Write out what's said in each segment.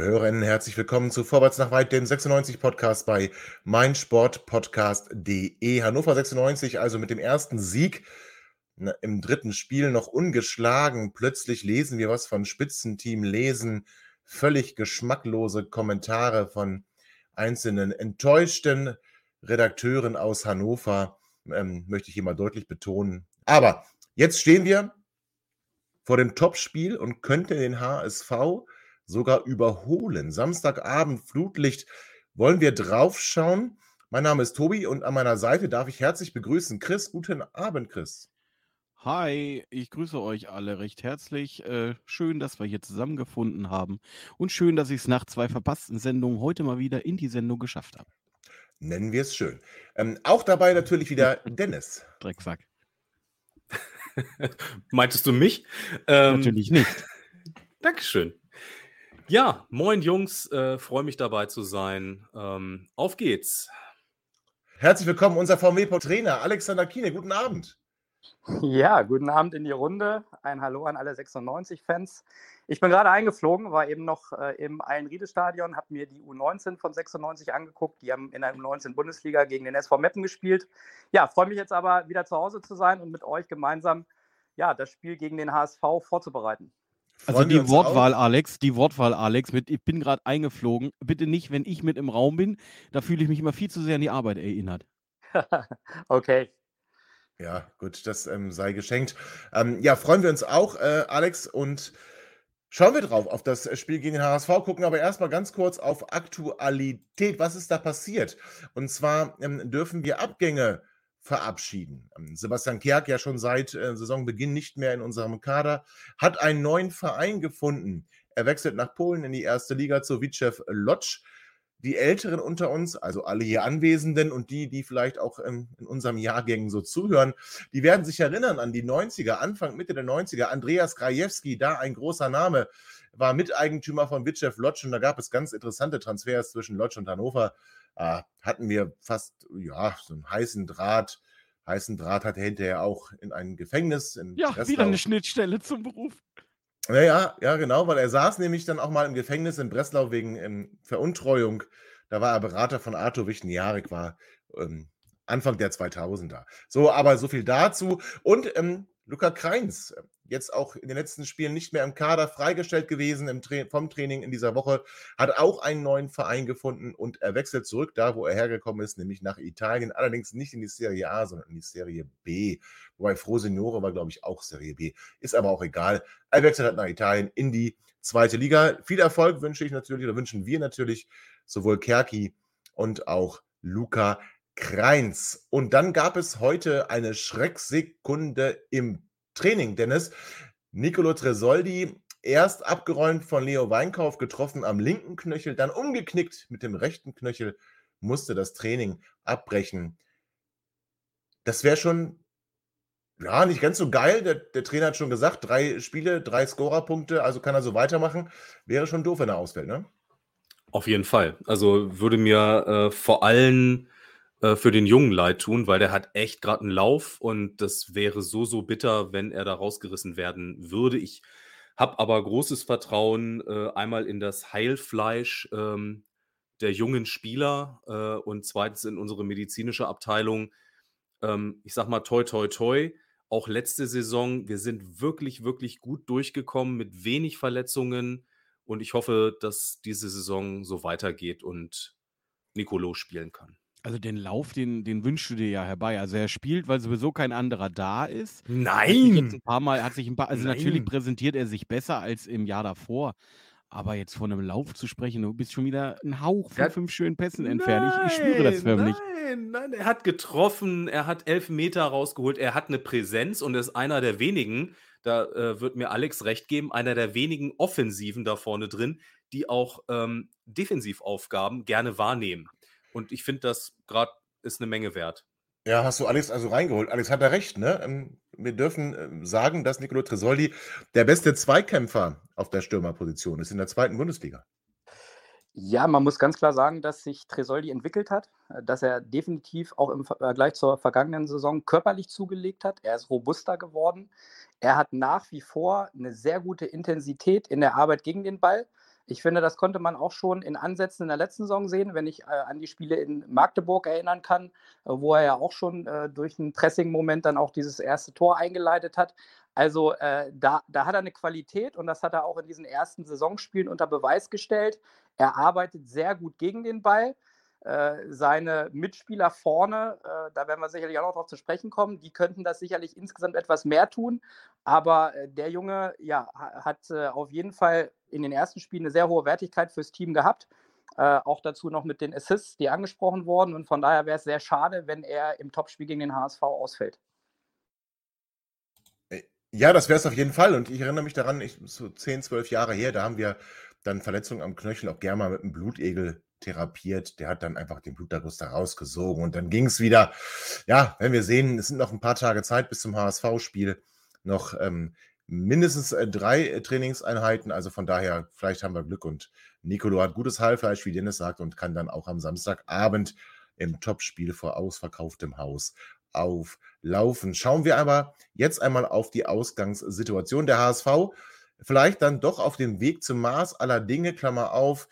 Liebe Hörerinnen, herzlich willkommen zu Vorwärts nach weit, dem 96 Podcast bei meinsportpodcast.de. Hannover 96, also mit dem ersten Sieg im dritten Spiel noch ungeschlagen. Plötzlich lesen wir was von Spitzenteam, lesen völlig geschmacklose Kommentare von einzelnen enttäuschten Redakteuren aus Hannover, ähm, möchte ich hier mal deutlich betonen. Aber jetzt stehen wir vor dem Topspiel und könnte den HSV sogar überholen. Samstagabend Flutlicht wollen wir draufschauen. Mein Name ist Tobi und an meiner Seite darf ich herzlich begrüßen Chris. Guten Abend, Chris. Hi, ich grüße euch alle recht herzlich. Äh, schön, dass wir hier zusammengefunden haben und schön, dass ich es nach zwei verpassten Sendungen heute mal wieder in die Sendung geschafft habe. Nennen wir es schön. Ähm, auch dabei natürlich wieder Dennis. Drecksack. Meintest du mich? Ähm, natürlich nicht. Dankeschön. Ja, moin Jungs, äh, freue mich dabei zu sein. Ähm, auf geht's. Herzlich willkommen, unser VW-Trainer Alexander Kiene. Guten Abend. Ja, guten Abend in die Runde. Ein Hallo an alle 96-Fans. Ich bin gerade eingeflogen, war eben noch äh, im Allenriede-Stadion, habe mir die U19 von 96 angeguckt. Die haben in der U19-Bundesliga gegen den SV Meppen gespielt. Ja, freue mich jetzt aber wieder zu Hause zu sein und mit euch gemeinsam ja, das Spiel gegen den HSV vorzubereiten. Also die Wortwahl, auch? Alex, die Wortwahl, Alex, mit ich bin gerade eingeflogen. Bitte nicht, wenn ich mit im Raum bin. Da fühle ich mich immer viel zu sehr an die Arbeit erinnert. okay. Ja, gut, das ähm, sei geschenkt. Ähm, ja, freuen wir uns auch, äh, Alex, und schauen wir drauf auf das Spiel gegen den HSV, gucken aber erstmal ganz kurz auf Aktualität. Was ist da passiert? Und zwar ähm, dürfen wir Abgänge verabschieden. Ähm, Sebastian Kerk ja schon seit äh, Saisonbeginn nicht mehr in unserem Kader, hat einen neuen Verein gefunden. Er wechselt nach Polen in die erste Liga zu Witschew Lodz. Die Älteren unter uns, also alle hier Anwesenden und die, die vielleicht auch ähm, in unserem Jahrgängen so zuhören, die werden sich erinnern an die 90er, Anfang, Mitte der 90er. Andreas Krajewski, da ein großer Name, war Miteigentümer von Witschew Lodz und da gab es ganz interessante Transfers zwischen Lodz und Hannover äh, hatten wir fast, ja, so einen heißen Draht. Heißen Draht hat er hinterher auch in ein Gefängnis. In ja, Breslau. wieder eine Schnittstelle zum Beruf. Ja, ja, ja, genau, weil er saß nämlich dann auch mal im Gefängnis in Breslau wegen ähm, Veruntreuung. Da war er Berater von Arthur Wichtenjarek, war ähm, Anfang der 2000er. So, aber so viel dazu. Und ähm, Luca Kreins, jetzt auch in den letzten Spielen nicht mehr im Kader freigestellt gewesen Tra vom Training in dieser Woche, hat auch einen neuen Verein gefunden und er wechselt zurück da, wo er hergekommen ist, nämlich nach Italien, allerdings nicht in die Serie A, sondern in die Serie B. Wobei Frosinone war, glaube ich, auch Serie B. Ist aber auch egal. Er wechselt halt nach Italien in die zweite Liga. Viel Erfolg wünsche ich natürlich oder wünschen wir natürlich sowohl Kerki und auch Luca Kreins. Und dann gab es heute eine Schrecksekunde im Training, Dennis. Nicolo Tresoldi erst abgeräumt von Leo Weinkauf, getroffen am linken Knöchel, dann umgeknickt mit dem rechten Knöchel, musste das Training abbrechen. Das wäre schon, ja, nicht ganz so geil. Der, der, Trainer hat schon gesagt, drei Spiele, drei Scorerpunkte, also kann er so weitermachen. Wäre schon doof, wenn er ausfällt, ne? Auf jeden Fall. Also würde mir äh, vor allem äh, für den Jungen leid tun, weil der hat echt gerade einen Lauf und das wäre so, so bitter, wenn er da rausgerissen werden würde. Ich habe aber großes Vertrauen äh, einmal in das Heilfleisch ähm, der jungen Spieler äh, und zweitens in unsere medizinische Abteilung. Ähm, ich sag mal toi, toi, toi. Auch letzte Saison, wir sind wirklich, wirklich gut durchgekommen mit wenig Verletzungen und ich hoffe, dass diese Saison so weitergeht und Nicolo spielen kann. Also den Lauf, den, den wünschst du dir ja herbei. Also er spielt, weil sowieso kein anderer da ist. Nein! Hat ein paar Mal, hat sich ein paar, also Nein. natürlich präsentiert er sich besser als im Jahr davor. Aber jetzt von einem Lauf zu sprechen, du bist schon wieder ein Hauch von fünf schönen Pässen entfernt. Ich, ich spüre das förmlich. Nein, nein, er hat getroffen, er hat elf Meter rausgeholt, er hat eine Präsenz und ist einer der wenigen, da äh, wird mir Alex recht geben, einer der wenigen Offensiven da vorne drin, die auch ähm, Defensivaufgaben gerne wahrnehmen. Und ich finde, das gerade ist eine Menge wert. Ja, hast du Alex also reingeholt. Alex hat da recht, ne? Ähm, wir dürfen ähm, sagen, dass Nicolo Tresoldi der beste Zweikämpfer auf der Stürmerposition ist in der zweiten Bundesliga. Ja, man muss ganz klar sagen, dass sich Tresoldi entwickelt hat, äh, dass er definitiv auch im Vergleich zur vergangenen Saison körperlich zugelegt hat. Er ist robuster geworden. Er hat nach wie vor eine sehr gute Intensität in der Arbeit gegen den Ball. Ich finde, das konnte man auch schon in Ansätzen in der letzten Saison sehen, wenn ich äh, an die Spiele in Magdeburg erinnern kann, äh, wo er ja auch schon äh, durch einen Pressing-Moment dann auch dieses erste Tor eingeleitet hat. Also äh, da, da hat er eine Qualität und das hat er auch in diesen ersten Saisonspielen unter Beweis gestellt. Er arbeitet sehr gut gegen den Ball. Äh, seine Mitspieler vorne, äh, da werden wir sicherlich auch noch darauf zu sprechen kommen, die könnten das sicherlich insgesamt etwas mehr tun. Aber der Junge ja, hat auf jeden Fall in den ersten Spielen eine sehr hohe Wertigkeit fürs Team gehabt. auch dazu noch mit den Assists, die angesprochen wurden. Und von daher wäre es sehr schade, wenn er im Topspiel gegen den HSV ausfällt. Ja, das wäre es auf jeden Fall. Und ich erinnere mich daran, ich, so 10, 12 Jahre her, da haben wir dann Verletzungen am Knöchel auch gerne mal mit einem Blutegel therapiert. Der hat dann einfach den Bluterguss da rausgesogen und dann ging es wieder. Ja, wenn wir sehen, es sind noch ein paar Tage Zeit bis zum HSV-Spiel, noch ähm, mindestens äh, drei äh, Trainingseinheiten. Also von daher, vielleicht haben wir Glück und Nicolo hat gutes Heilfleisch, wie Dennis sagt, und kann dann auch am Samstagabend im Topspiel vor ausverkauftem Haus auflaufen. Schauen wir aber jetzt einmal auf die Ausgangssituation der HSV. Vielleicht dann doch auf dem Weg zum Maß aller Dinge, Klammer auf,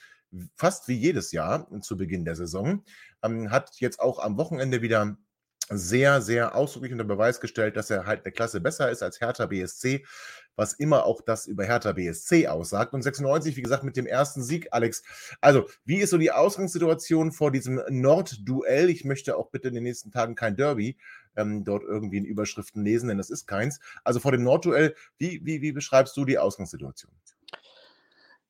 fast wie jedes Jahr zu Beginn der Saison. Ähm, hat jetzt auch am Wochenende wieder sehr, sehr ausdrücklich unter Beweis gestellt, dass er halt eine Klasse besser ist als Hertha BSC, was immer auch das über Hertha BSC aussagt. Und 96, wie gesagt, mit dem ersten Sieg, Alex. Also, wie ist so die Ausgangssituation vor diesem Nord-Duell? Ich möchte auch bitte in den nächsten Tagen kein Derby ähm, dort irgendwie in Überschriften lesen, denn das ist keins. Also vor dem Nord-Duell, wie, wie, wie beschreibst du die Ausgangssituation?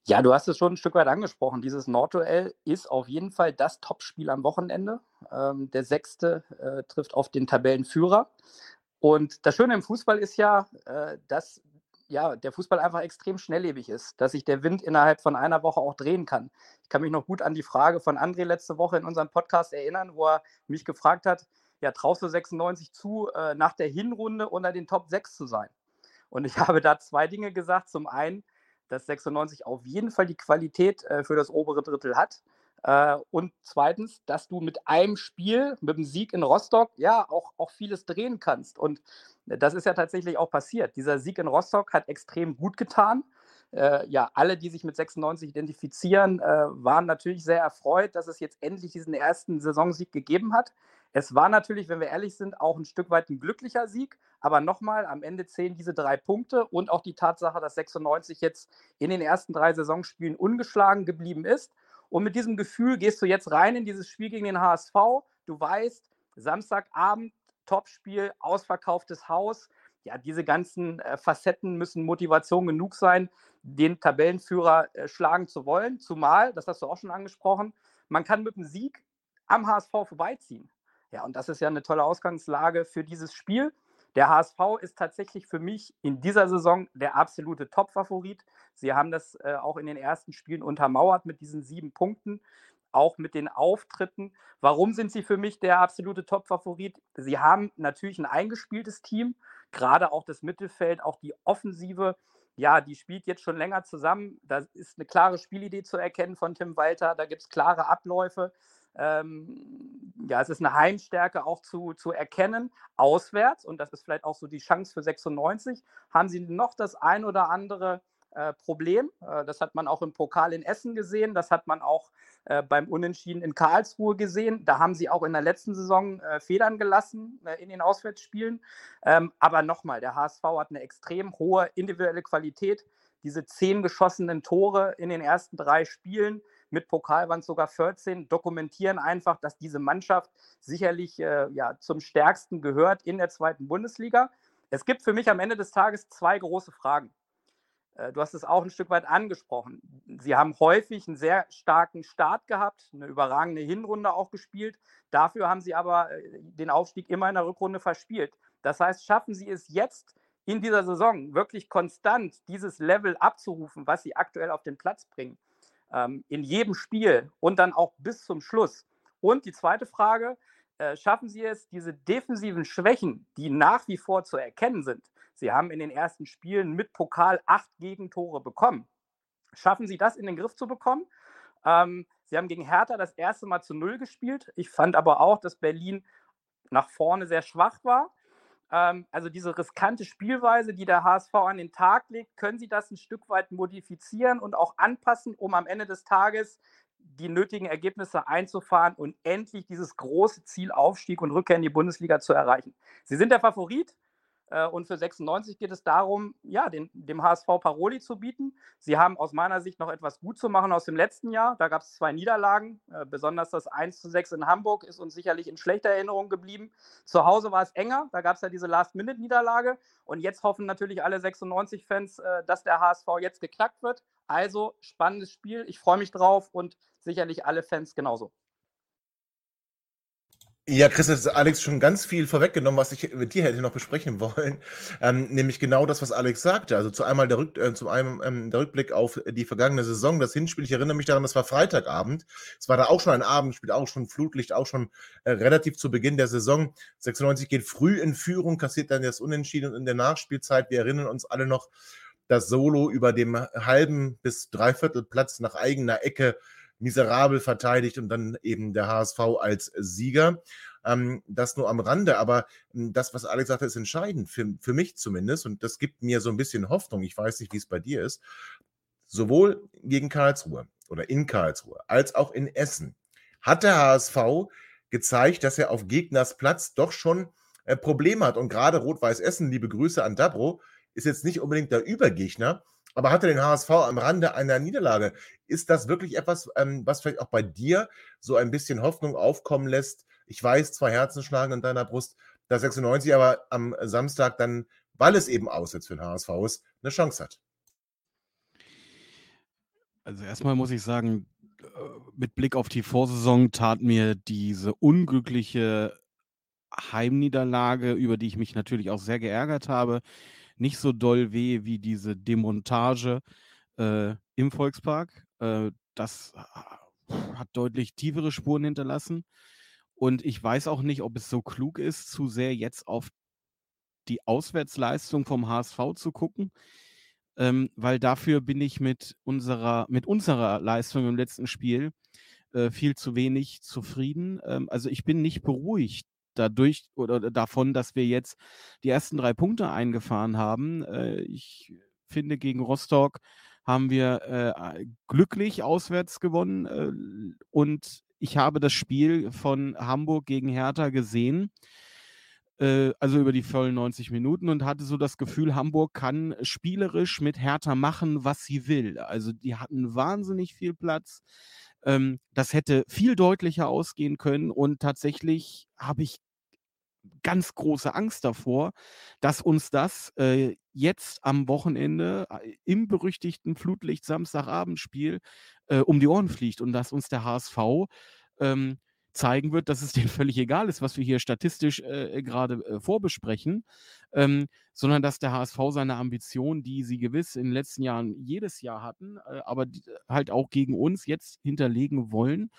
Ja, du hast es schon ein Stück weit angesprochen. Dieses Nordduell ist auf jeden Fall das Topspiel am Wochenende. Ähm, der Sechste äh, trifft auf den Tabellenführer. Und das Schöne im Fußball ist ja, äh, dass ja, der Fußball einfach extrem schnelllebig ist, dass sich der Wind innerhalb von einer Woche auch drehen kann. Ich kann mich noch gut an die Frage von André letzte Woche in unserem Podcast erinnern, wo er mich gefragt hat, ja, traust du 96 zu, äh, nach der Hinrunde unter den Top 6 zu sein? Und ich habe da zwei Dinge gesagt. Zum einen, dass 96 auf jeden Fall die Qualität äh, für das obere Drittel hat. Äh, und zweitens, dass du mit einem Spiel, mit dem Sieg in Rostock, ja, auch, auch vieles drehen kannst. Und das ist ja tatsächlich auch passiert. Dieser Sieg in Rostock hat extrem gut getan. Äh, ja, alle, die sich mit 96 identifizieren, äh, waren natürlich sehr erfreut, dass es jetzt endlich diesen ersten Saisonsieg gegeben hat. Es war natürlich, wenn wir ehrlich sind, auch ein Stück weit ein glücklicher Sieg. Aber nochmal, am Ende zählen diese drei Punkte und auch die Tatsache, dass 96 jetzt in den ersten drei Saisonspielen ungeschlagen geblieben ist. Und mit diesem Gefühl gehst du jetzt rein in dieses Spiel gegen den HSV. Du weißt, Samstagabend, Topspiel, ausverkauftes Haus. Ja, diese ganzen äh, Facetten müssen Motivation genug sein, den Tabellenführer äh, schlagen zu wollen. Zumal, das hast du auch schon angesprochen, man kann mit dem Sieg am HSV vorbeiziehen. Ja, und das ist ja eine tolle Ausgangslage für dieses Spiel. Der HSV ist tatsächlich für mich in dieser Saison der absolute Top-Favorit. Sie haben das äh, auch in den ersten Spielen untermauert mit diesen sieben Punkten, auch mit den Auftritten. Warum sind sie für mich der absolute Top-Favorit? Sie haben natürlich ein eingespieltes Team, gerade auch das Mittelfeld, auch die Offensive. Ja, die spielt jetzt schon länger zusammen. Da ist eine klare Spielidee zu erkennen von Tim Walter. Da gibt es klare Abläufe ähm, ja, es ist eine Heimstärke auch zu, zu erkennen, auswärts, und das ist vielleicht auch so die Chance für 96, haben sie noch das ein oder andere äh, Problem. Äh, das hat man auch im Pokal in Essen gesehen, das hat man auch äh, beim Unentschieden in Karlsruhe gesehen. Da haben sie auch in der letzten Saison äh, Federn gelassen äh, in den Auswärtsspielen. Ähm, aber nochmal, der HSV hat eine extrem hohe individuelle Qualität. Diese zehn geschossenen Tore in den ersten drei Spielen, mit Pokal waren es sogar 14, dokumentieren einfach, dass diese Mannschaft sicherlich äh, ja, zum stärksten gehört in der zweiten Bundesliga. Es gibt für mich am Ende des Tages zwei große Fragen. Äh, du hast es auch ein Stück weit angesprochen. Sie haben häufig einen sehr starken Start gehabt, eine überragende Hinrunde auch gespielt. Dafür haben sie aber äh, den Aufstieg immer in der Rückrunde verspielt. Das heißt, schaffen sie es jetzt in dieser Saison wirklich konstant dieses Level abzurufen, was sie aktuell auf den Platz bringen, ähm, in jedem Spiel und dann auch bis zum Schluss. Und die zweite Frage, äh, schaffen sie es, diese defensiven Schwächen, die nach wie vor zu erkennen sind, Sie haben in den ersten Spielen mit Pokal acht Gegentore bekommen. Schaffen Sie das in den Griff zu bekommen? Ähm, Sie haben gegen Hertha das erste Mal zu Null gespielt. Ich fand aber auch, dass Berlin nach vorne sehr schwach war. Ähm, also diese riskante Spielweise, die der HSV an den Tag legt, können Sie das ein Stück weit modifizieren und auch anpassen, um am Ende des Tages die nötigen Ergebnisse einzufahren und endlich dieses große Ziel Aufstieg und Rückkehr in die Bundesliga zu erreichen. Sie sind der Favorit. Äh, und für 96 geht es darum, ja, den, dem HSV Paroli zu bieten. Sie haben aus meiner Sicht noch etwas gut zu machen aus dem letzten Jahr. Da gab es zwei Niederlagen. Äh, besonders das 1 zu 6 in Hamburg ist uns sicherlich in schlechter Erinnerung geblieben. Zu Hause war es enger. Da gab es ja diese Last-Minute-Niederlage. Und jetzt hoffen natürlich alle 96-Fans, äh, dass der HSV jetzt geknackt wird. Also spannendes Spiel. Ich freue mich drauf und sicherlich alle Fans genauso. Ja, Chris, hat Alex schon ganz viel vorweggenommen, was ich mit dir hätte noch besprechen wollen. Ähm, nämlich genau das, was Alex sagte. Also zu einmal der, Rück, äh, zum einen ähm, der Rückblick auf die vergangene Saison, das Hinspiel. Ich erinnere mich daran, das war Freitagabend. Es war da auch schon ein Abendspiel, auch schon Flutlicht, auch schon äh, relativ zu Beginn der Saison. 96 geht früh in Führung, kassiert dann das Unentschieden in der Nachspielzeit. Wir erinnern uns alle noch, das Solo über dem halben bis dreiviertel Platz nach eigener Ecke miserabel verteidigt und dann eben der HSV als Sieger. Ähm, das nur am Rande, aber hm, das, was Alex sagte, ist entscheidend, für, für mich zumindest. Und das gibt mir so ein bisschen Hoffnung. Ich weiß nicht, wie es bei dir ist. Sowohl gegen Karlsruhe oder in Karlsruhe als auch in Essen hat der HSV gezeigt, dass er auf Gegners Platz doch schon äh, Probleme hat. Und gerade Rot-Weiß Essen, liebe Grüße an Dabro, ist jetzt nicht unbedingt der Übergegner, aber hatte den HSV am Rande einer Niederlage. Ist das wirklich etwas, ähm, was vielleicht auch bei dir so ein bisschen Hoffnung aufkommen lässt? Ich weiß, zwei Herzen schlagen in deiner Brust, dass 96 aber am Samstag dann, weil es eben aussetzt für den HSV ist, eine Chance hat. Also erstmal muss ich sagen, äh, mit Blick auf die Vorsaison tat mir diese unglückliche Heimniederlage, über die ich mich natürlich auch sehr geärgert habe, nicht so doll weh wie diese Demontage äh, im Volkspark. Äh, das hat deutlich tiefere Spuren hinterlassen. Und ich weiß auch nicht, ob es so klug ist, zu sehr jetzt auf die Auswärtsleistung vom HSV zu gucken, ähm, weil dafür bin ich mit unserer, mit unserer Leistung im letzten Spiel äh, viel zu wenig zufrieden. Ähm, also ich bin nicht beruhigt dadurch oder davon, dass wir jetzt die ersten drei Punkte eingefahren haben. Äh, ich finde, gegen Rostock haben wir äh, glücklich auswärts gewonnen äh, und ich habe das Spiel von Hamburg gegen Hertha gesehen, äh, also über die vollen 90 Minuten und hatte so das Gefühl, Hamburg kann spielerisch mit Hertha machen, was sie will. Also die hatten wahnsinnig viel Platz. Ähm, das hätte viel deutlicher ausgehen können und tatsächlich habe ich ganz große Angst davor, dass uns das äh, jetzt am Wochenende äh, im berüchtigten Flutlicht Samstagabendspiel äh, um die Ohren fliegt und dass uns der HSV ähm, zeigen wird, dass es denen völlig egal ist, was wir hier statistisch äh, gerade äh, vorbesprechen, ähm, sondern dass der HSV seine Ambitionen, die sie gewiss in den letzten Jahren jedes Jahr hatten, äh, aber die, halt auch gegen uns jetzt hinterlegen wollen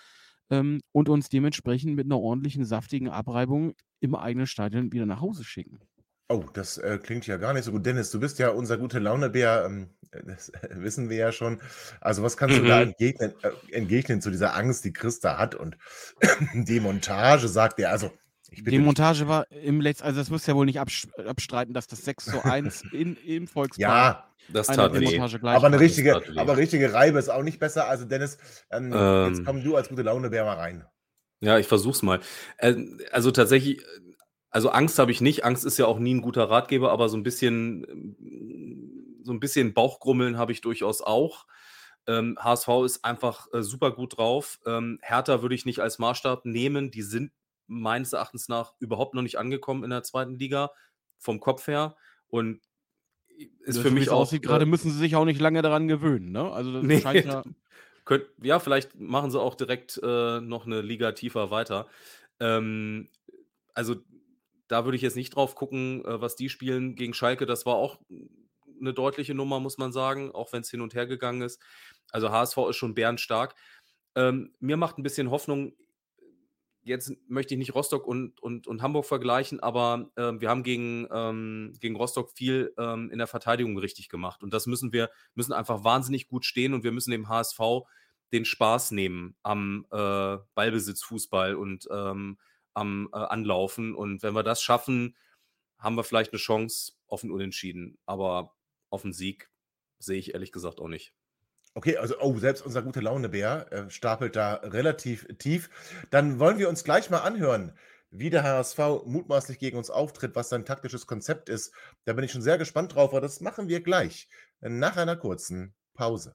ähm, und uns dementsprechend mit einer ordentlichen, saftigen Abreibung im eigenen Stadion wieder nach Hause schicken. Oh, das äh, klingt ja gar nicht so gut. Dennis, du bist ja unser gute Launebär, ähm, das äh, wissen wir ja schon. Also, was kannst du da mhm. entgegnen, äh, entgegnen zu dieser Angst, die Christa hat? Und die Montage sagt er, also ich Die Montage war im letzten, also das wirst du ja wohl nicht abstreiten, dass das 6 zu 1 in, im Volkspark Ja, das tat weh. Aber eine richtige, aber richtige Reibe ist auch nicht besser. Also Dennis, ähm, jetzt ähm. komm du als gute Launebär mal rein. Ja, ich versuch's mal. Äh, also tatsächlich also Angst habe ich nicht. Angst ist ja auch nie ein guter Ratgeber, aber so ein bisschen, ähm, so ein bisschen Bauchgrummeln habe ich durchaus auch. Ähm, HSV ist einfach äh, super gut drauf. Ähm, Hertha würde ich nicht als Maßstab nehmen. Die sind meines Erachtens nach überhaupt noch nicht angekommen in der zweiten Liga, vom Kopf her. Und ist Das, für mich auch. aussieht, äh, gerade müssen sie sich auch nicht lange daran gewöhnen. Ne? Also das Nee, scheint ja. könnt, ja, vielleicht machen sie auch direkt äh, noch eine Liga tiefer weiter. Ähm, also da würde ich jetzt nicht drauf gucken, äh, was die spielen gegen Schalke. Das war auch eine deutliche Nummer, muss man sagen, auch wenn es hin und her gegangen ist. Also HSV ist schon bärenstark. Ähm, mir macht ein bisschen Hoffnung, jetzt möchte ich nicht Rostock und, und, und Hamburg vergleichen, aber ähm, wir haben gegen, ähm, gegen Rostock viel ähm, in der Verteidigung richtig gemacht. Und das müssen wir, müssen einfach wahnsinnig gut stehen und wir müssen dem HSV den Spaß nehmen am äh, Ballbesitzfußball und ähm, am äh, Anlaufen. Und wenn wir das schaffen, haben wir vielleicht eine Chance auf ein Unentschieden. Aber auf einen Sieg sehe ich ehrlich gesagt auch nicht. Okay, also oh, selbst unser gute Laune-Bär äh, stapelt da relativ tief. Dann wollen wir uns gleich mal anhören, wie der HSV mutmaßlich gegen uns auftritt, was sein taktisches Konzept ist. Da bin ich schon sehr gespannt drauf, aber das machen wir gleich nach einer kurzen Pause.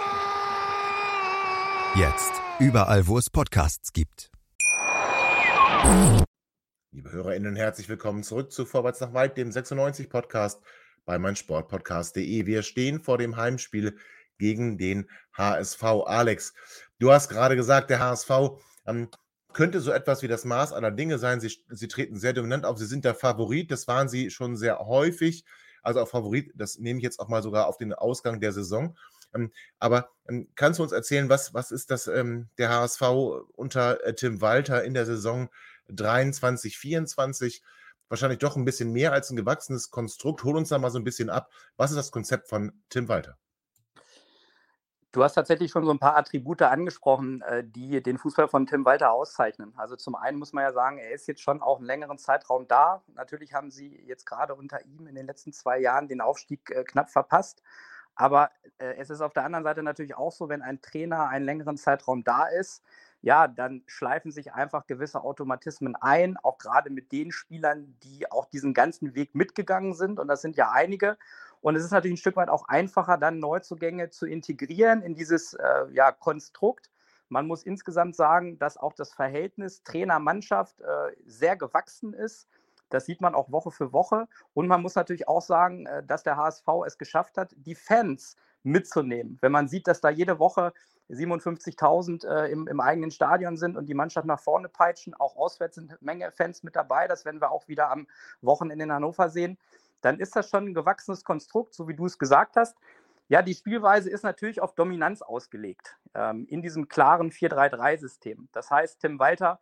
Jetzt überall, wo es Podcasts gibt. Liebe HörerInnen, herzlich willkommen zurück zu Vorwärts nach Weit, dem 96 Podcast bei meinsportpodcast.de. Wir stehen vor dem Heimspiel gegen den HSV. Alex, du hast gerade gesagt, der HSV ähm, könnte so etwas wie das Maß aller Dinge sein. Sie, sie treten sehr dominant auf. Sie sind der Favorit. Das waren sie schon sehr häufig. Also auch Favorit, das nehme ich jetzt auch mal sogar auf den Ausgang der Saison. Ähm, aber ähm, kannst du uns erzählen, was, was ist das ähm, der HSV unter äh, Tim Walter in der Saison 23, 24? Wahrscheinlich doch ein bisschen mehr als ein gewachsenes Konstrukt. Hol uns da mal so ein bisschen ab. Was ist das Konzept von Tim Walter? Du hast tatsächlich schon so ein paar Attribute angesprochen, äh, die den Fußball von Tim Walter auszeichnen. Also zum einen muss man ja sagen, er ist jetzt schon auch einen längeren Zeitraum da. Natürlich haben sie jetzt gerade unter ihm in den letzten zwei Jahren den Aufstieg äh, knapp verpasst. Aber äh, es ist auf der anderen Seite natürlich auch so, wenn ein Trainer einen längeren Zeitraum da ist, ja, dann schleifen sich einfach gewisse Automatismen ein, auch gerade mit den Spielern, die auch diesen ganzen Weg mitgegangen sind. Und das sind ja einige. Und es ist natürlich ein Stück weit auch einfacher, dann Neuzugänge zu integrieren in dieses äh, ja, Konstrukt. Man muss insgesamt sagen, dass auch das Verhältnis Trainer-Mannschaft äh, sehr gewachsen ist. Das sieht man auch Woche für Woche. Und man muss natürlich auch sagen, äh, dass der HSV es geschafft hat, die Fans mitzunehmen. Wenn man sieht, dass da jede Woche 57.000 äh, im, im, eigenen Stadion sind und die Mannschaft nach vorne peitschen, auch auswärts sind eine Menge Fans mit dabei. Das werden wir auch wieder am Wochenende in Hannover sehen dann ist das schon ein gewachsenes Konstrukt, so wie du es gesagt hast. Ja, die Spielweise ist natürlich auf Dominanz ausgelegt ähm, in diesem klaren 4-3-3-System. Das heißt, Tim Walter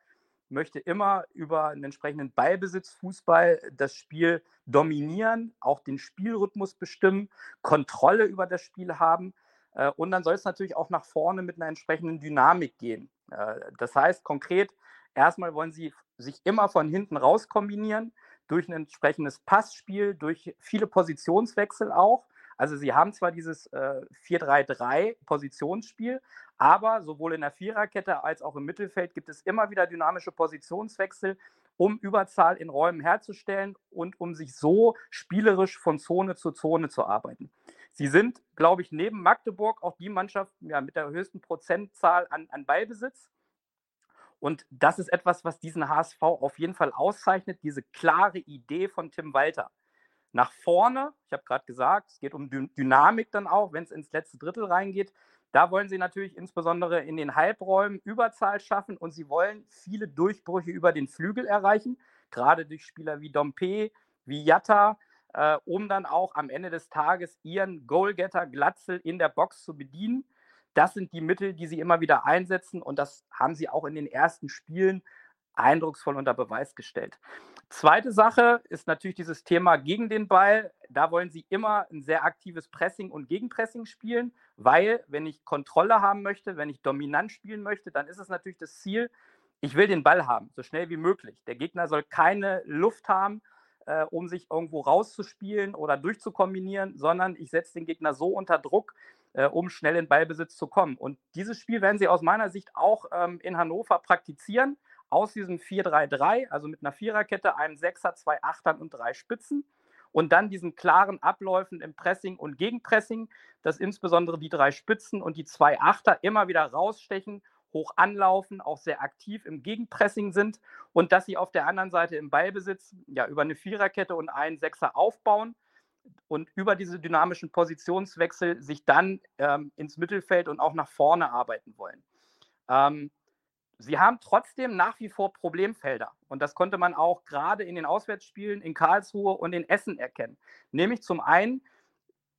möchte immer über einen entsprechenden Ballbesitzfußball das Spiel dominieren, auch den Spielrhythmus bestimmen, Kontrolle über das Spiel haben. Äh, und dann soll es natürlich auch nach vorne mit einer entsprechenden Dynamik gehen. Äh, das heißt konkret, erstmal wollen sie sich immer von hinten raus kombinieren durch ein entsprechendes Passspiel, durch viele Positionswechsel auch. Also sie haben zwar dieses äh, 4-3-3 Positionsspiel, aber sowohl in der Viererkette als auch im Mittelfeld gibt es immer wieder dynamische Positionswechsel, um Überzahl in Räumen herzustellen und um sich so spielerisch von Zone zu Zone zu arbeiten. Sie sind, glaube ich, neben Magdeburg auch die Mannschaft ja, mit der höchsten Prozentzahl an, an Ballbesitz. Und das ist etwas, was diesen HSV auf jeden Fall auszeichnet, diese klare Idee von Tim Walter. Nach vorne, ich habe gerade gesagt, es geht um Dynamik dann auch, wenn es ins letzte Drittel reingeht. Da wollen sie natürlich insbesondere in den Halbräumen Überzahl schaffen und sie wollen viele Durchbrüche über den Flügel erreichen, gerade durch Spieler wie Dompe, wie Jatta, äh, um dann auch am Ende des Tages ihren Goalgetter Glatzel in der Box zu bedienen. Das sind die Mittel, die sie immer wieder einsetzen und das haben sie auch in den ersten Spielen eindrucksvoll unter Beweis gestellt. Zweite Sache ist natürlich dieses Thema gegen den Ball. Da wollen sie immer ein sehr aktives Pressing und Gegenpressing spielen, weil wenn ich Kontrolle haben möchte, wenn ich dominant spielen möchte, dann ist es natürlich das Ziel, ich will den Ball haben, so schnell wie möglich. Der Gegner soll keine Luft haben, äh, um sich irgendwo rauszuspielen oder durchzukombinieren, sondern ich setze den Gegner so unter Druck, äh, um schnell in Ballbesitz zu kommen. Und dieses Spiel werden sie aus meiner Sicht auch ähm, in Hannover praktizieren, aus diesem 4-3-3, also mit einer Viererkette, einem Sechser, zwei Achtern und drei Spitzen. Und dann diesen klaren Abläufen im Pressing und Gegenpressing, dass insbesondere die drei Spitzen und die zwei Achter immer wieder rausstechen hoch anlaufen, auch sehr aktiv im Gegenpressing sind und dass sie auf der anderen Seite im Ballbesitz ja über eine Viererkette und einen Sechser aufbauen und über diese dynamischen Positionswechsel sich dann ähm, ins Mittelfeld und auch nach vorne arbeiten wollen. Ähm, sie haben trotzdem nach wie vor Problemfelder und das konnte man auch gerade in den Auswärtsspielen in Karlsruhe und in Essen erkennen. Nämlich zum einen,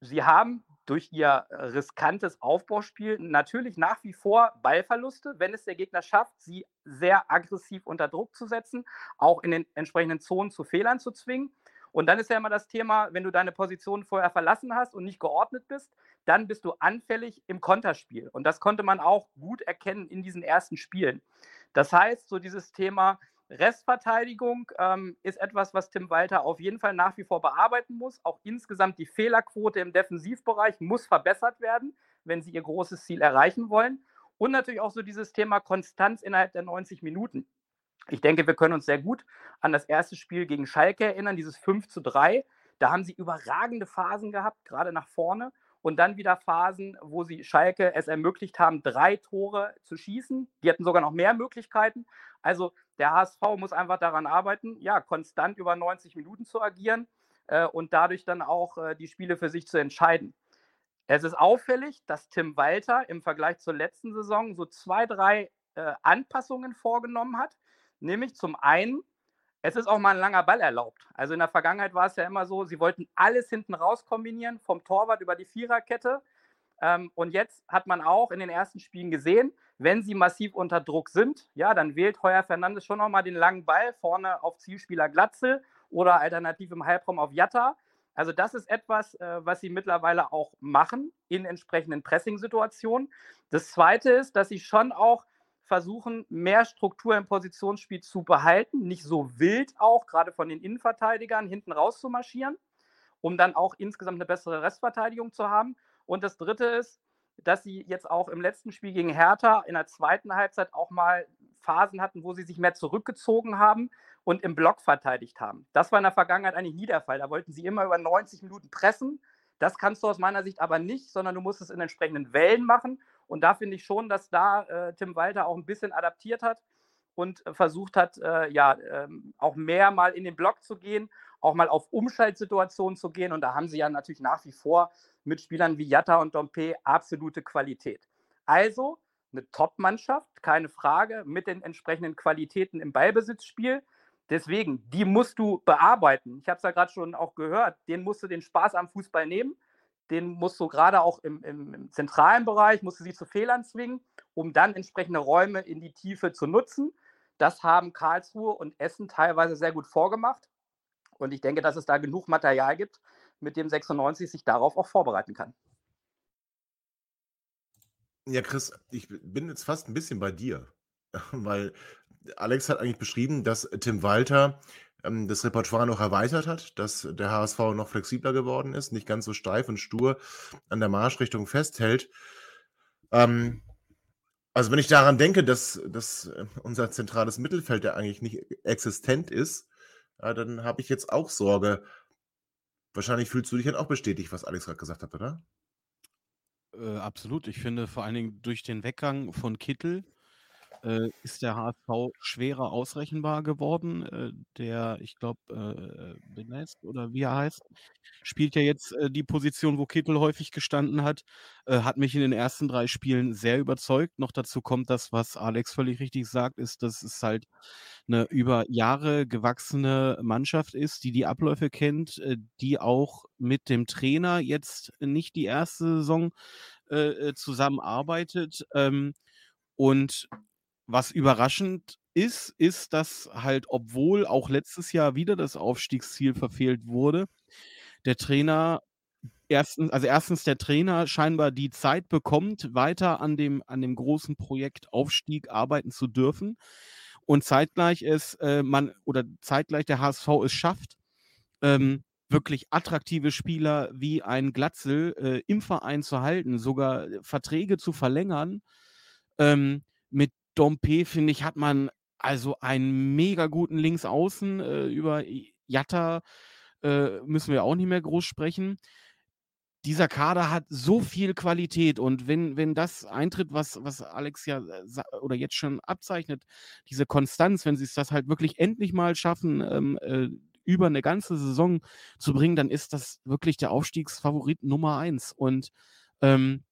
sie haben durch ihr riskantes Aufbauspiel natürlich nach wie vor Ballverluste, wenn es der Gegner schafft, sie sehr aggressiv unter Druck zu setzen, auch in den entsprechenden Zonen zu Fehlern zu zwingen. Und dann ist ja immer das Thema, wenn du deine Position vorher verlassen hast und nicht geordnet bist, dann bist du anfällig im Konterspiel. Und das konnte man auch gut erkennen in diesen ersten Spielen. Das heißt, so dieses Thema, Restverteidigung ähm, ist etwas, was Tim Walter auf jeden Fall nach wie vor bearbeiten muss. Auch insgesamt die Fehlerquote im Defensivbereich muss verbessert werden, wenn sie ihr großes Ziel erreichen wollen. Und natürlich auch so dieses Thema Konstanz innerhalb der 90 Minuten. Ich denke, wir können uns sehr gut an das erste Spiel gegen Schalke erinnern, dieses 5 zu 3. Da haben sie überragende Phasen gehabt, gerade nach vorne. Und dann wieder Phasen, wo sie Schalke es ermöglicht haben, drei Tore zu schießen. Die hatten sogar noch mehr Möglichkeiten. Also der HSV muss einfach daran arbeiten, ja, konstant über 90 Minuten zu agieren äh, und dadurch dann auch äh, die Spiele für sich zu entscheiden. Es ist auffällig, dass Tim Walter im Vergleich zur letzten Saison so zwei, drei äh, Anpassungen vorgenommen hat. Nämlich zum einen, es ist auch mal ein langer Ball erlaubt. Also in der Vergangenheit war es ja immer so, sie wollten alles hinten raus kombinieren, vom Torwart über die Viererkette. Ähm, und jetzt hat man auch in den ersten Spielen gesehen, wenn sie massiv unter Druck sind, ja, dann wählt Heuer Fernandes schon nochmal den langen Ball vorne auf Zielspieler Glatzel oder alternativ im Halbraum auf Jatta. Also das ist etwas, äh, was sie mittlerweile auch machen in entsprechenden Pressing-Situationen. Das Zweite ist, dass sie schon auch versuchen, mehr Struktur im Positionsspiel zu behalten, nicht so wild auch, gerade von den Innenverteidigern, hinten raus zu marschieren, um dann auch insgesamt eine bessere Restverteidigung zu haben. Und das Dritte ist, dass sie jetzt auch im letzten Spiel gegen Hertha in der zweiten Halbzeit auch mal Phasen hatten, wo sie sich mehr zurückgezogen haben und im Block verteidigt haben. Das war in der Vergangenheit eigentlich nie der Fall. Da wollten sie immer über 90 Minuten pressen. Das kannst du aus meiner Sicht aber nicht, sondern du musst es in entsprechenden Wellen machen. Und da finde ich schon, dass da äh, Tim Walter auch ein bisschen adaptiert hat und äh, versucht hat, äh, ja, ähm, auch mehr mal in den Block zu gehen, auch mal auf Umschaltsituationen zu gehen. Und da haben sie ja natürlich nach wie vor mit Spielern wie Jatta und Dompe absolute Qualität. Also eine Top-Mannschaft, keine Frage, mit den entsprechenden Qualitäten im Ballbesitzspiel. Deswegen, die musst du bearbeiten. Ich habe es ja gerade schon auch gehört, den musst du den Spaß am Fußball nehmen. Den musst du gerade auch im, im, im zentralen Bereich, musst du sie zu Fehlern zwingen, um dann entsprechende Räume in die Tiefe zu nutzen. Das haben Karlsruhe und Essen teilweise sehr gut vorgemacht. Und ich denke, dass es da genug Material gibt, mit dem 96 sich darauf auch vorbereiten kann. Ja, Chris, ich bin jetzt fast ein bisschen bei dir, weil Alex hat eigentlich beschrieben, dass Tim Walter ähm, das Repertoire noch erweitert hat, dass der HSV noch flexibler geworden ist, nicht ganz so steif und stur an der Marschrichtung festhält. Ähm, also wenn ich daran denke, dass, dass äh, unser zentrales Mittelfeld ja eigentlich nicht existent ist, ja, dann habe ich jetzt auch Sorge, Wahrscheinlich fühlst du dich dann auch bestätigt, was Alex gerade gesagt hat, oder? Äh, absolut. Ich finde vor allen Dingen durch den Weggang von Kittel äh, ist der HSV schwerer ausrechenbar geworden. Äh, der, ich glaube, äh, Benest oder wie er heißt, spielt ja jetzt äh, die Position, wo Kittel häufig gestanden hat. Äh, hat mich in den ersten drei Spielen sehr überzeugt. Noch dazu kommt das, was Alex völlig richtig sagt, ist, dass es halt eine über Jahre gewachsene Mannschaft ist, die die Abläufe kennt, äh, die auch mit dem Trainer jetzt nicht die erste Saison äh, zusammenarbeitet. Ähm, und was überraschend ist, ist, dass halt, obwohl auch letztes Jahr wieder das Aufstiegsziel verfehlt wurde, der Trainer erstens, also erstens der Trainer scheinbar die Zeit bekommt, weiter an dem, an dem großen Projekt Aufstieg arbeiten zu dürfen. Und zeitgleich ist äh, man oder zeitgleich der HSV es schafft, ähm, wirklich attraktive Spieler wie ein Glatzel äh, im Verein zu halten, sogar Verträge zu verlängern. Ähm, mit Dompe, finde ich, hat man also einen mega guten Linksaußen. Äh, über Jatta äh, müssen wir auch nicht mehr groß sprechen. Dieser Kader hat so viel Qualität und wenn, wenn das eintritt, was, was Alex ja äh, oder jetzt schon abzeichnet, diese Konstanz, wenn sie es das halt wirklich endlich mal schaffen, ähm, äh, über eine ganze Saison zu bringen, dann ist das wirklich der Aufstiegsfavorit Nummer eins. Und ähm,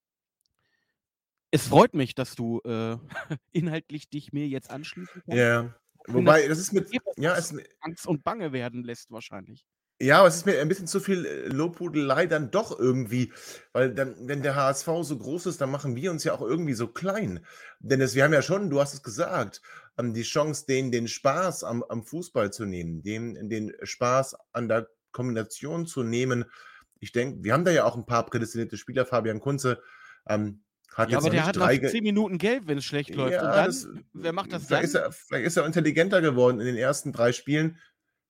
es freut mich, dass du äh, inhaltlich dich mir jetzt anschließen kannst. Ja, wobei, das ist mit. Ja, es, Angst und Bange werden lässt, wahrscheinlich. Ja, aber es ist mir ein bisschen zu viel äh, Lobhudelei dann doch irgendwie, weil dann, wenn der HSV so groß ist, dann machen wir uns ja auch irgendwie so klein. Denn es, wir haben ja schon, du hast es gesagt, ähm, die Chance, denen den Spaß am, am Fußball zu nehmen, denen den Spaß an der Kombination zu nehmen. Ich denke, wir haben da ja auch ein paar prädestinierte Spieler. Fabian Kunze ähm, hat ja, jetzt aber der hat nach 10 Minuten gelb, wenn es schlecht läuft. Ja, Und dann, das, wer macht das vielleicht, dann? ist er, vielleicht ist er intelligenter geworden in den ersten drei Spielen.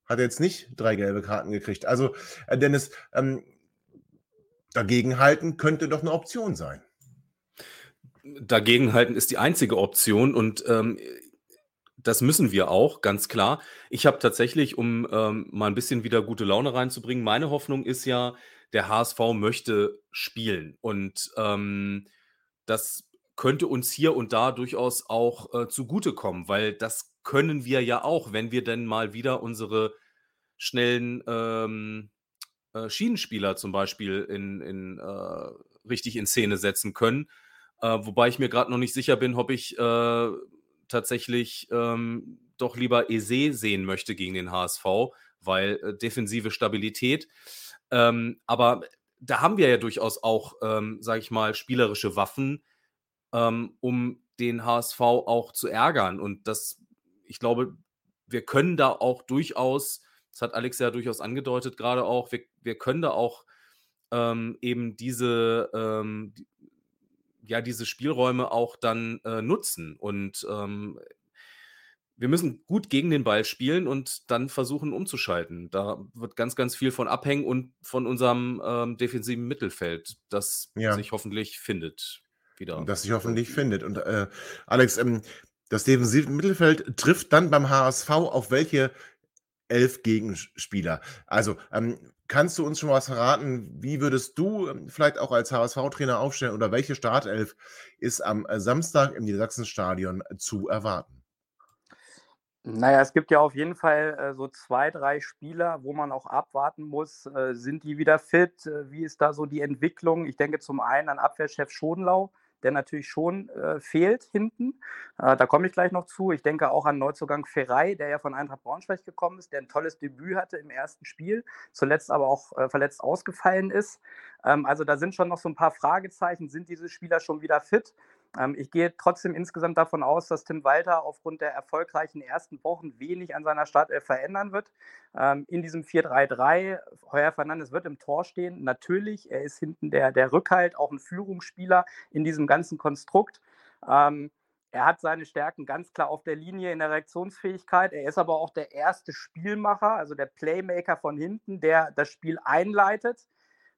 Hat er jetzt nicht drei gelbe Karten gekriegt. Also, äh, Dennis, ähm, dagegenhalten könnte doch eine Option sein. Dagegenhalten ist die einzige Option und ähm, das müssen wir auch, ganz klar. Ich habe tatsächlich, um ähm, mal ein bisschen wieder gute Laune reinzubringen, meine Hoffnung ist ja, der HSV möchte spielen. Und ähm, das könnte uns hier und da durchaus auch äh, zugutekommen, weil das können wir ja auch, wenn wir denn mal wieder unsere schnellen ähm, äh, Schienenspieler zum Beispiel in, in, äh, richtig in Szene setzen können. Äh, wobei ich mir gerade noch nicht sicher bin, ob ich äh, tatsächlich ähm, doch lieber Eze sehen möchte gegen den HSV, weil äh, defensive Stabilität. Ähm, aber da haben wir ja durchaus auch, ähm, sage ich mal, spielerische Waffen, ähm, um den HSV auch zu ärgern. Und das, ich glaube, wir können da auch durchaus, das hat Alex ja durchaus angedeutet, gerade auch, wir, wir können da auch ähm, eben diese, ähm, ja, diese Spielräume auch dann äh, nutzen. Und ähm, wir müssen gut gegen den Ball spielen und dann versuchen umzuschalten. Da wird ganz, ganz viel von abhängen und von unserem ähm, defensiven Mittelfeld, das Ja. sich hoffentlich findet wieder. Das sich hoffentlich findet. Und äh, Alex, ähm, das defensive Mittelfeld trifft dann beim HSV auf welche elf Gegenspieler? Also, ähm, kannst du uns schon was verraten? Wie würdest du ähm, vielleicht auch als HSV-Trainer aufstellen oder welche Startelf ist am äh, Samstag im Niedersachsenstadion zu erwarten? Naja, es gibt ja auf jeden Fall äh, so zwei, drei Spieler, wo man auch abwarten muss, äh, sind die wieder fit? Äh, wie ist da so die Entwicklung? Ich denke zum einen an Abwehrchef Schonlau, der natürlich schon äh, fehlt hinten. Äh, da komme ich gleich noch zu. Ich denke auch an Neuzugang Ferrei, der ja von Eintracht Braunschweig gekommen ist, der ein tolles Debüt hatte im ersten Spiel, zuletzt aber auch äh, verletzt ausgefallen ist. Ähm, also da sind schon noch so ein paar Fragezeichen. Sind diese Spieler schon wieder fit? Ähm, ich gehe trotzdem insgesamt davon aus, dass Tim Walter aufgrund der erfolgreichen ersten Wochen wenig an seiner Startelf verändern wird. Ähm, in diesem 4-3-3, Heuer Fernandes wird im Tor stehen. Natürlich, er ist hinten der, der Rückhalt, auch ein Führungsspieler in diesem ganzen Konstrukt. Ähm, er hat seine Stärken ganz klar auf der Linie in der Reaktionsfähigkeit. Er ist aber auch der erste Spielmacher, also der Playmaker von hinten, der das Spiel einleitet.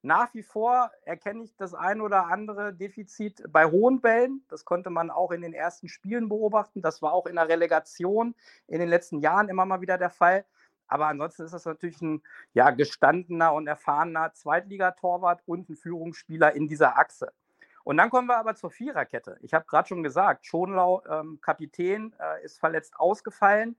Nach wie vor erkenne ich das ein oder andere Defizit bei hohen Bällen. Das konnte man auch in den ersten Spielen beobachten. Das war auch in der Relegation in den letzten Jahren immer mal wieder der Fall. Aber ansonsten ist das natürlich ein ja, gestandener und erfahrener Zweitligatorwart und ein Führungsspieler in dieser Achse. Und dann kommen wir aber zur Viererkette. Ich habe gerade schon gesagt, Schonlau, ähm, Kapitän, äh, ist verletzt ausgefallen.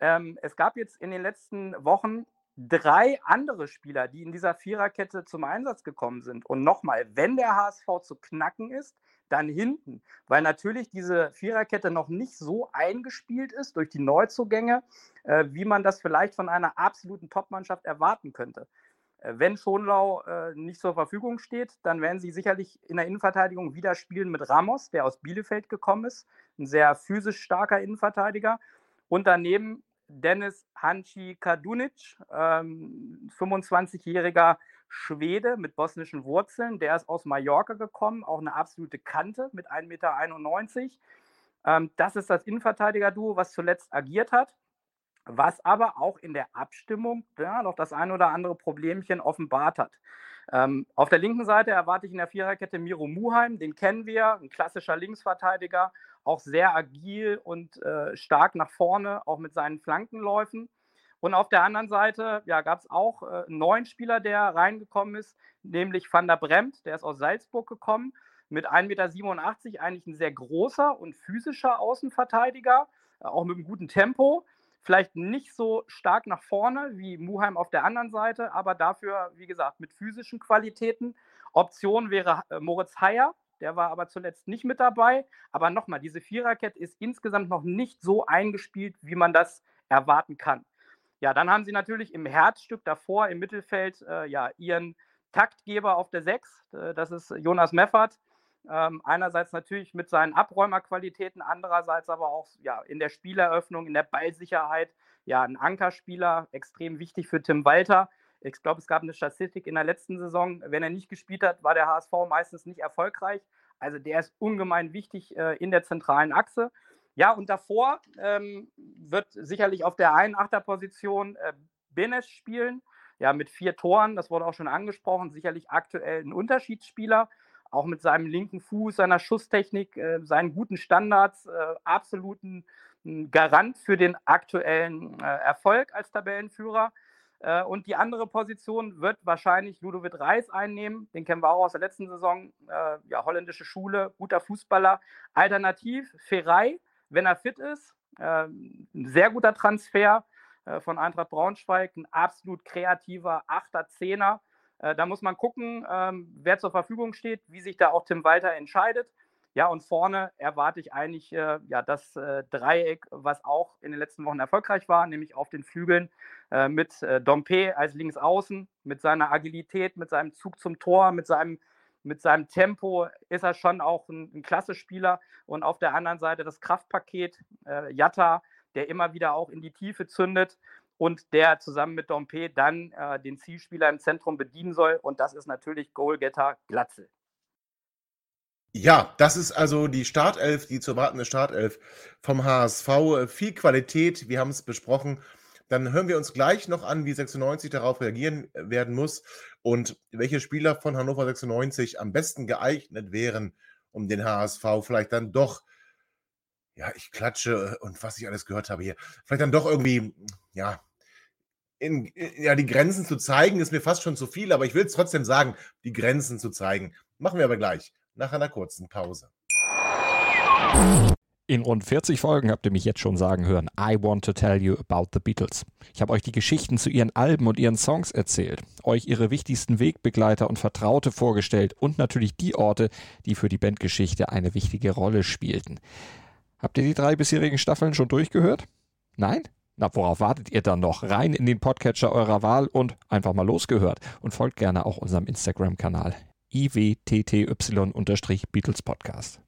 Ähm, es gab jetzt in den letzten Wochen drei andere Spieler, die in dieser Viererkette zum Einsatz gekommen sind. Und nochmal, wenn der HSV zu knacken ist, dann hinten, weil natürlich diese Viererkette noch nicht so eingespielt ist durch die Neuzugänge, äh, wie man das vielleicht von einer absoluten Topmannschaft erwarten könnte. Äh, wenn Schonlau äh, nicht zur Verfügung steht, dann werden sie sicherlich in der Innenverteidigung wieder spielen mit Ramos, der aus Bielefeld gekommen ist, ein sehr physisch starker Innenverteidiger. Und daneben Dennis Hanci Kadunic, ähm, 25-jähriger Schwede mit bosnischen Wurzeln. Der ist aus Mallorca gekommen, auch eine absolute Kante mit 1,91 Meter. Ähm, das ist das Innenverteidiger-Duo, was zuletzt agiert hat. was aber auch in der Abstimmung ja, noch das ein oder andere Problemchen offenbart hat. Ähm, auf der linken Seite erwarte ich in der Viererkette Miro Muheim, den kennen wir, ein klassischer Linksverteidiger, auch sehr agil und äh, stark nach vorne, auch mit seinen Flankenläufen. Und auf der anderen Seite ja, gab es auch äh, einen neuen Spieler, der reingekommen ist, nämlich Van der Bremt, der ist aus Salzburg gekommen, mit 1,87 Meter, eigentlich ein sehr großer und physischer Außenverteidiger, äh, auch mit einem guten Tempo. Vielleicht nicht so stark nach vorne wie Muheim auf der anderen Seite, aber dafür, wie gesagt, mit physischen Qualitäten. Option wäre äh, Moritz Heyer, der war aber zuletzt nicht mit dabei. Aber nochmal, diese Viererkette ist insgesamt noch nicht so eingespielt, wie man das erwarten kann. Ja, dann haben sie natürlich im Herzstück davor im Mittelfeld äh, ja, ihren Taktgeber auf der Sechs. Äh, das ist Jonas Meffert. Ähm, einerseits natürlich mit seinen Abräumerqualitäten, andererseits aber auch ja, in der Spieleröffnung, in der Ballsicherheit. Ja, ein Ankerspieler, extrem wichtig für Tim Walter. Ich glaube, es gab eine Statistik in der letzten Saison, wenn er nicht gespielt hat, war der HSV meistens nicht erfolgreich. Also der ist ungemein wichtig äh, in der zentralen Achse. Ja, und davor ähm, wird sicherlich auf der einen Achterposition äh, Benes spielen. Ja, mit vier Toren, das wurde auch schon angesprochen, sicherlich aktuell ein Unterschiedsspieler auch mit seinem linken Fuß, seiner Schusstechnik, äh, seinen guten Standards, äh, absoluten Garant für den aktuellen äh, Erfolg als Tabellenführer. Äh, und die andere Position wird wahrscheinlich Ludovic Reis einnehmen. Den kennen wir auch aus der letzten Saison. Äh, ja, holländische Schule, guter Fußballer. Alternativ Ferrei, wenn er fit ist. Äh, ein sehr guter Transfer von Eintracht Braunschweig. Ein absolut kreativer Achter, Zehner äh, da muss man gucken, ähm, wer zur Verfügung steht, wie sich da auch Tim Walter entscheidet. Ja, und vorne erwarte ich eigentlich äh, ja, das äh, Dreieck, was auch in den letzten Wochen erfolgreich war, nämlich auf den Flügeln äh, mit äh, Dompe als Linksaußen, mit seiner Agilität, mit seinem Zug zum Tor, mit seinem, mit seinem Tempo ist er schon auch ein, ein klasse Spieler. Und auf der anderen Seite das Kraftpaket, äh, Jatta, der immer wieder auch in die Tiefe zündet und der zusammen mit Dompe dann äh, den Zielspieler im Zentrum bedienen soll. Und das ist natürlich Goalgetter Glatzel. Ja, das ist also die Startelf, die zu erwartende Startelf vom HSV. Viel Qualität, wir haben es besprochen. Dann hören wir uns gleich noch an, wie 96 darauf reagieren werden muss und welche Spieler von Hannover 96 am besten geeignet wären, um den HSV vielleicht dann doch ja, ich klatsche und was ich alles gehört habe hier, vielleicht dann doch irgendwie, ja, in, ja, die Grenzen zu zeigen, ist mir fast schon zu viel, aber ich will es trotzdem sagen, die Grenzen zu zeigen. Machen wir aber gleich, nach einer kurzen Pause. In rund 40 Folgen habt ihr mich jetzt schon sagen hören, I want to tell you about the Beatles. Ich habe euch die Geschichten zu ihren Alben und ihren Songs erzählt, euch ihre wichtigsten Wegbegleiter und Vertraute vorgestellt und natürlich die Orte, die für die Bandgeschichte eine wichtige Rolle spielten. Habt ihr die drei bisherigen Staffeln schon durchgehört? Nein? Na, worauf wartet ihr dann noch? Rein in den Podcatcher eurer Wahl und einfach mal losgehört. Und folgt gerne auch unserem Instagram-Kanal iwtty-Beatles Podcast.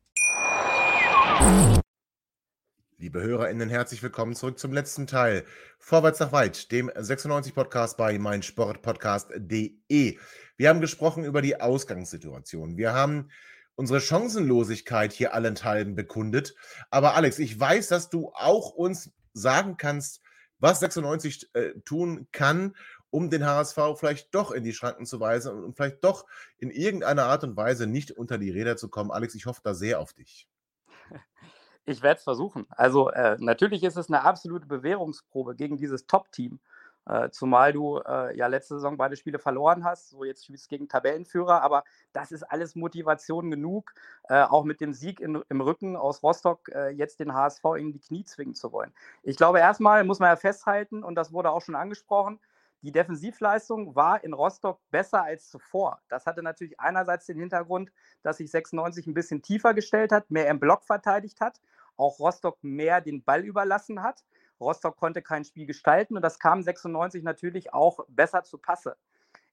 Liebe HörerInnen, herzlich willkommen zurück zum letzten Teil. Vorwärts nach weit, dem 96-Podcast bei meinsportpodcast.de. Wir haben gesprochen über die Ausgangssituation. Wir haben unsere Chancenlosigkeit hier allenthalben bekundet. Aber Alex, ich weiß, dass du auch uns sagen kannst, was 96 äh, tun kann, um den HSV vielleicht doch in die Schranken zu weisen und vielleicht doch in irgendeiner Art und Weise nicht unter die Räder zu kommen. Alex, ich hoffe da sehr auf dich. Ich werde es versuchen. Also äh, natürlich ist es eine absolute Bewährungsprobe gegen dieses Top-Team. Äh, zumal du äh, ja letzte Saison beide Spiele verloren hast, so jetzt spielst du gegen Tabellenführer, aber das ist alles Motivation genug, äh, auch mit dem Sieg in, im Rücken aus Rostock äh, jetzt den HSV in die Knie zwingen zu wollen. Ich glaube, erstmal muss man ja festhalten, und das wurde auch schon angesprochen, die Defensivleistung war in Rostock besser als zuvor. Das hatte natürlich einerseits den Hintergrund, dass sich 96 ein bisschen tiefer gestellt hat, mehr im Block verteidigt hat, auch Rostock mehr den Ball überlassen hat. Rostock konnte kein Spiel gestalten und das kam 96 natürlich auch besser zu Passe.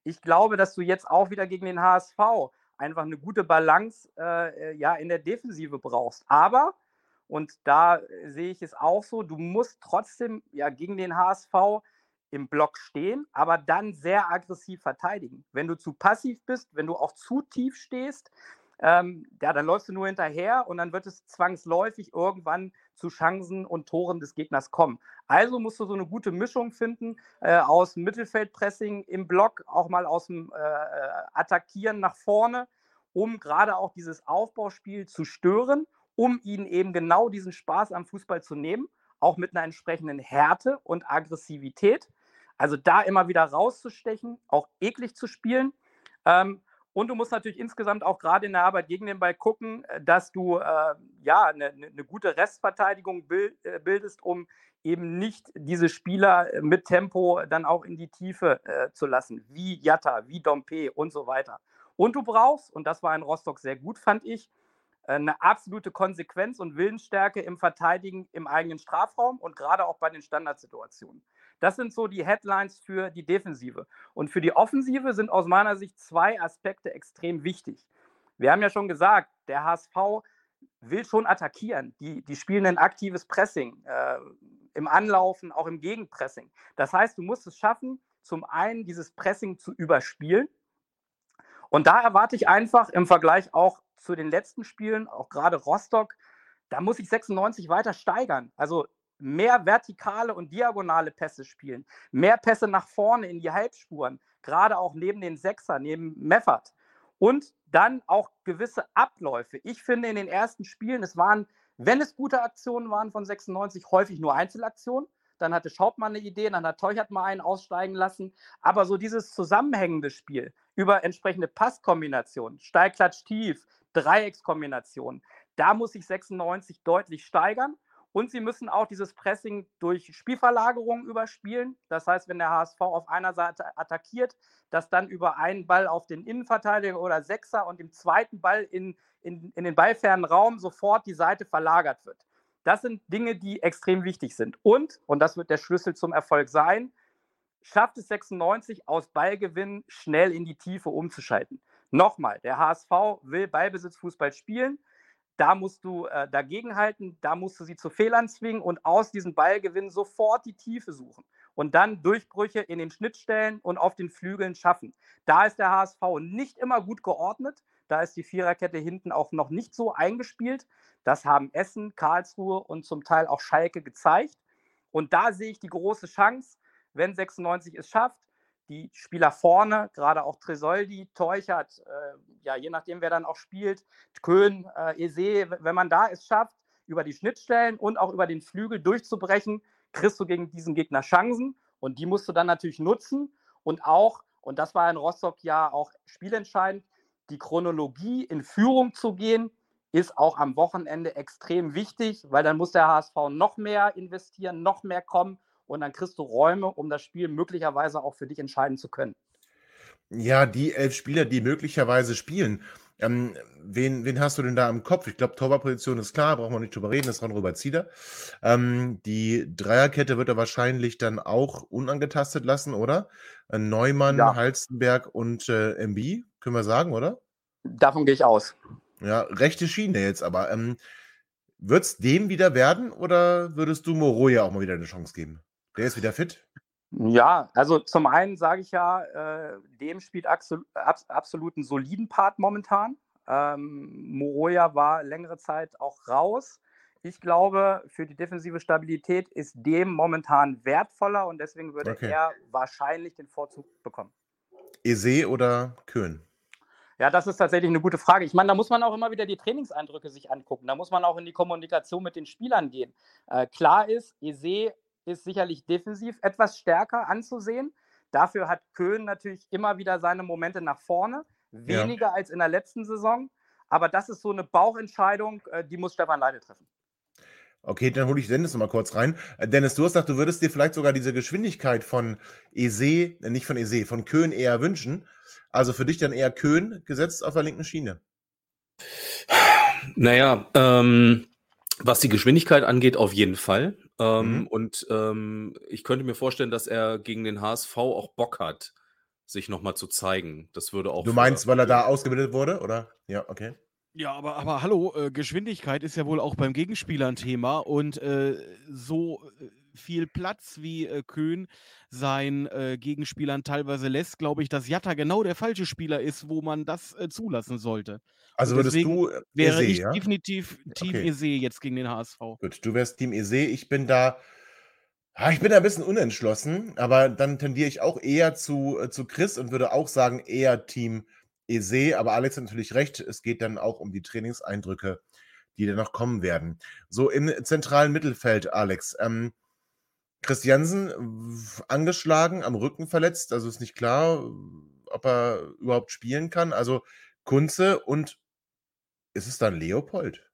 Ich glaube, dass du jetzt auch wieder gegen den HSV einfach eine gute Balance äh, ja, in der Defensive brauchst. Aber, und da sehe ich es auch so, du musst trotzdem ja gegen den HSV im Block stehen, aber dann sehr aggressiv verteidigen. Wenn du zu passiv bist, wenn du auch zu tief stehst, ähm, ja, dann läufst du nur hinterher und dann wird es zwangsläufig irgendwann zu Chancen und Toren des Gegners kommen. Also musst du so eine gute Mischung finden äh, aus Mittelfeldpressing im Block, auch mal aus dem äh, äh Attackieren nach vorne, um gerade auch dieses Aufbauspiel zu stören, um ihnen eben genau diesen Spaß am Fußball zu nehmen, auch mit einer entsprechenden Härte und Aggressivität. Also da immer wieder rauszustechen, auch eklig zu spielen. Ähm, und du musst natürlich insgesamt auch gerade in der Arbeit gegen den Ball gucken, äh, dass du äh, ja eine, eine, ne gute Restverteidigung äh, bildest, um eben nicht diese Spieler äh, mit Tempo dann auch in die Tiefe äh, zu lassen, wie Jatta, wie Dompe und so weiter. Und du brauchst, und das war in Rostock sehr gut, fand ich, eine absolute Konsequenz und Willensstärke im Verteidigen im eigenen Strafraum und gerade auch bei den Standardsituationen. Das sind so die Headlines für die Defensive. Und für die Offensive sind aus meiner Sicht zwei Aspekte extrem wichtig. Wir haben ja schon gesagt, der HSV will schon attackieren. Die, die spielen ein aktives Pressing äh, im Anlaufen, auch im Gegenpressing. Das heißt, du musst es schaffen, zum einen dieses Pressing zu überspielen. Und da erwarte ich einfach im Vergleich auch zu den letzten Spielen, auch gerade Rostock, da muss ich 96 weiter steigern. Also mehr vertikale und diagonale Pässe spielen, mehr Pässe nach vorne in die Halbspuren, gerade auch neben den Sechser, neben Meffert. Und dann auch gewisse Abläufe. Ich finde in den ersten Spielen, es waren, wenn es gute Aktionen waren von 96, häufig nur Einzelaktionen. Dann hatte Schaubmann eine Idee, dann hat Teuchert mal einen aussteigen lassen. Aber so dieses zusammenhängende Spiel über entsprechende Passkombinationen, Steilklatsch tief, Dreieckskombinationen, da muss sich 96 deutlich steigern. Und sie müssen auch dieses Pressing durch Spielverlagerung überspielen. Das heißt, wenn der HSV auf einer Seite attackiert, dass dann über einen Ball auf den Innenverteidiger oder Sechser und im zweiten Ball in, in, in den ballfernen Raum sofort die Seite verlagert wird. Das sind Dinge, die extrem wichtig sind. Und, und das wird der Schlüssel zum Erfolg sein, schafft es 96 aus Ballgewinn schnell in die Tiefe umzuschalten. Nochmal, der HSV will Ballbesitzfußball spielen da musst du äh, dagegenhalten, da musst du sie zu Fehlern zwingen und aus diesem Ballgewinn sofort die Tiefe suchen und dann Durchbrüche in den Schnittstellen und auf den Flügeln schaffen. Da ist der HSV nicht immer gut geordnet. Da ist die Viererkette hinten auch noch nicht so eingespielt. Das haben Essen, Karlsruhe und zum Teil auch Schalke gezeigt. Und da sehe ich die große Chance, wenn 96 es schafft, die Spieler vorne, gerade auch Tresoldi, Teuchert, äh, ja, je nachdem, wer dann auch spielt, Köhn, äh, Ese, wenn man da es schafft, über die Schnittstellen und auch über den Flügel durchzubrechen, kriegst du gegen diesen Gegner Chancen und die musst du dann natürlich nutzen und auch, und das war in Rostock ja auch spielentscheidend, die Chronologie in Führung zu gehen, ist auch am Wochenende extrem wichtig, weil dann muss der HSV noch mehr investieren, noch mehr kommen und dann kriegst du Räume, um das Spiel möglicherweise auch für dich entscheiden zu können. Ja, die elf Spieler, die möglicherweise spielen. Ähm, wen, wen hast du denn da im Kopf? Ich glaube, Torwartposition ist klar, brauchen wir nicht drüber reden, das ist Ron-Robert Zieder. Ähm, die Dreierkette wird er wahrscheinlich dann auch unangetastet lassen, oder? Äh, Neumann, ja. Halstenberg und äh, MB, können wir sagen, oder? Davon gehe ich aus. Ja, rechte Schiene jetzt aber. Ähm, Wird es dem wieder werden oder würdest du Moroja auch mal wieder eine Chance geben? Der ist wieder fit? Ja, also zum einen sage ich ja, äh, dem spielt absolut, absolut einen soliden Part momentan. Ähm, Moroja war längere Zeit auch raus. Ich glaube, für die defensive Stabilität ist dem momentan wertvoller und deswegen würde okay. er wahrscheinlich den Vorzug bekommen. Ese oder Köhn? Ja, das ist tatsächlich eine gute Frage. Ich meine, da muss man auch immer wieder die Trainingseindrücke sich angucken. Da muss man auch in die Kommunikation mit den Spielern gehen. Äh, klar ist, Ese ist sicherlich defensiv etwas stärker anzusehen. Dafür hat Köhn natürlich immer wieder seine Momente nach vorne, weniger ja. als in der letzten Saison. Aber das ist so eine Bauchentscheidung, äh, die muss Stefan Leide treffen. Okay, dann hole ich Dennis noch mal kurz rein. Äh, Dennis, du hast gesagt, du würdest dir vielleicht sogar diese Geschwindigkeit von Ese, äh, nicht von Ese, von Köhn eher wünschen. Also für dich dann eher Köhn gesetzt auf der linken Schiene. Naja, ähm, was die Geschwindigkeit angeht, auf jeden Fall. Ähm, mhm. Und ähm, ich könnte mir vorstellen, dass er gegen den HSV auch Bock hat, sich nochmal zu zeigen. Das würde auch. Du meinst, weil er da ausgebildet wurde, oder? Ja, okay. Ja, aber, aber hallo, äh, Geschwindigkeit ist ja wohl auch beim Gegenspieler ein Thema und äh, so äh, viel Platz wie äh, Köhn seinen äh, Gegenspielern teilweise lässt, glaube ich, dass Jatta genau der falsche Spieler ist, wo man das äh, zulassen sollte. Also würdest du äh, wäre Eze, ich ja? definitiv Team Okay. Ese jetzt gegen den HSV. Gut, du wärst Team Ese. Ich bin da, ah, ich bin da ein bisschen unentschlossen, aber dann tendiere ich auch eher zu, äh, zu Chris und würde auch sagen, eher Team Ese. Aber Alex hat natürlich recht, es geht dann auch um die Trainingseindrücke, die dann noch kommen werden. So im zentralen Mittelfeld, Alex. Ähm, Christiansen w- angeschlagen, am Rücken verletzt, also ist nicht klar, ob er überhaupt spielen kann. Also Kunze und ist es dann Leopold?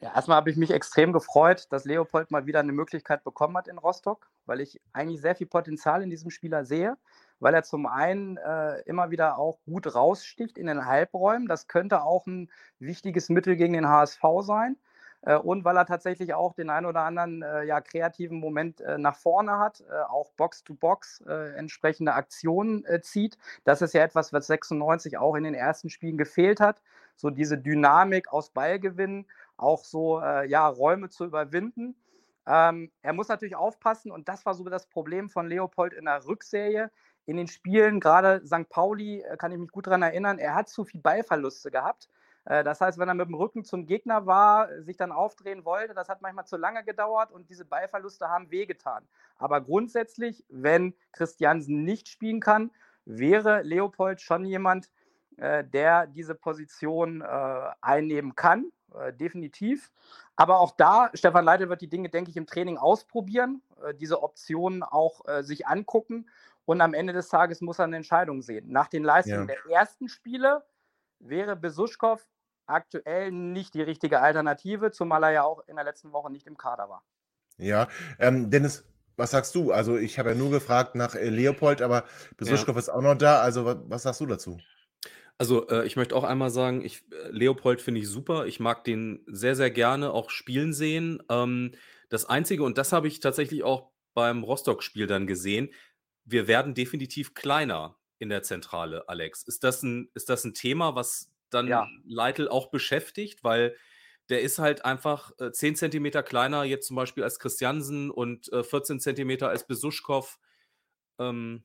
Ja, erstmal habe ich mich extrem gefreut, dass Leopold mal wieder eine Möglichkeit bekommen hat in Rostock, weil ich eigentlich sehr viel Potenzial in diesem Spieler sehe, weil er zum einen äh, immer wieder auch gut raussticht in den Halbräumen. Das könnte auch ein wichtiges Mittel gegen den HSV sein. Äh, und weil er tatsächlich auch den einen oder anderen äh, ja, kreativen Moment äh, nach vorne hat, auch Box-to-Box äh, entsprechende Aktionen zieht. Das ist ja etwas, was 96 auch in den ersten Spielen gefehlt hat. So diese Dynamik aus Ballgewinnen, auch so ja, Räume zu überwinden. Ähm, er muss natürlich aufpassen, und das war so das Problem von Leopold in der Rückserie. In den Spielen, gerade St. Pauli, kann ich mich gut daran erinnern, er hat zu viel Ballverluste gehabt. Äh, Das heißt, wenn er mit dem Rücken zum Gegner war, sich dann aufdrehen wollte, das hat manchmal zu lange gedauert und diese Ballverluste haben wehgetan. Aber grundsätzlich, wenn Christiansen nicht spielen kann, wäre Leopold schon jemand, äh, der diese Position äh, einnehmen kann, definitiv. Aber auch da, Stefan Leitl wird die Dinge, denke ich, im Training ausprobieren, diese Optionen auch sich angucken und am Ende des Tages muss er eine Entscheidung sehen. Nach den Leistungen Ja. der ersten Spiele wäre Besuschkow aktuell nicht die richtige Alternative, zumal er ja auch in der letzten Woche nicht im Kader war. Ja, ähm, Dennis, was sagst du? Also ich habe ja nur gefragt nach äh, Leopold, aber Besuschkow ist auch noch da. Also wa was sagst du dazu? Also, äh, ich möchte auch einmal sagen, ich äh, Leopold finde ich super. Ich mag den sehr, sehr gerne auch spielen sehen. Ähm, das Einzige, und das habe ich tatsächlich auch beim Rostock-Spiel dann gesehen, wir werden definitiv kleiner in der Zentrale, Alex. Ist das ein, ist das ein Thema, was dann Ja. Leitl auch beschäftigt? Weil der ist halt einfach äh, 10 Zentimeter kleiner jetzt zum Beispiel als Christiansen und äh, 14 Zentimeter als Besuschkow. Ähm,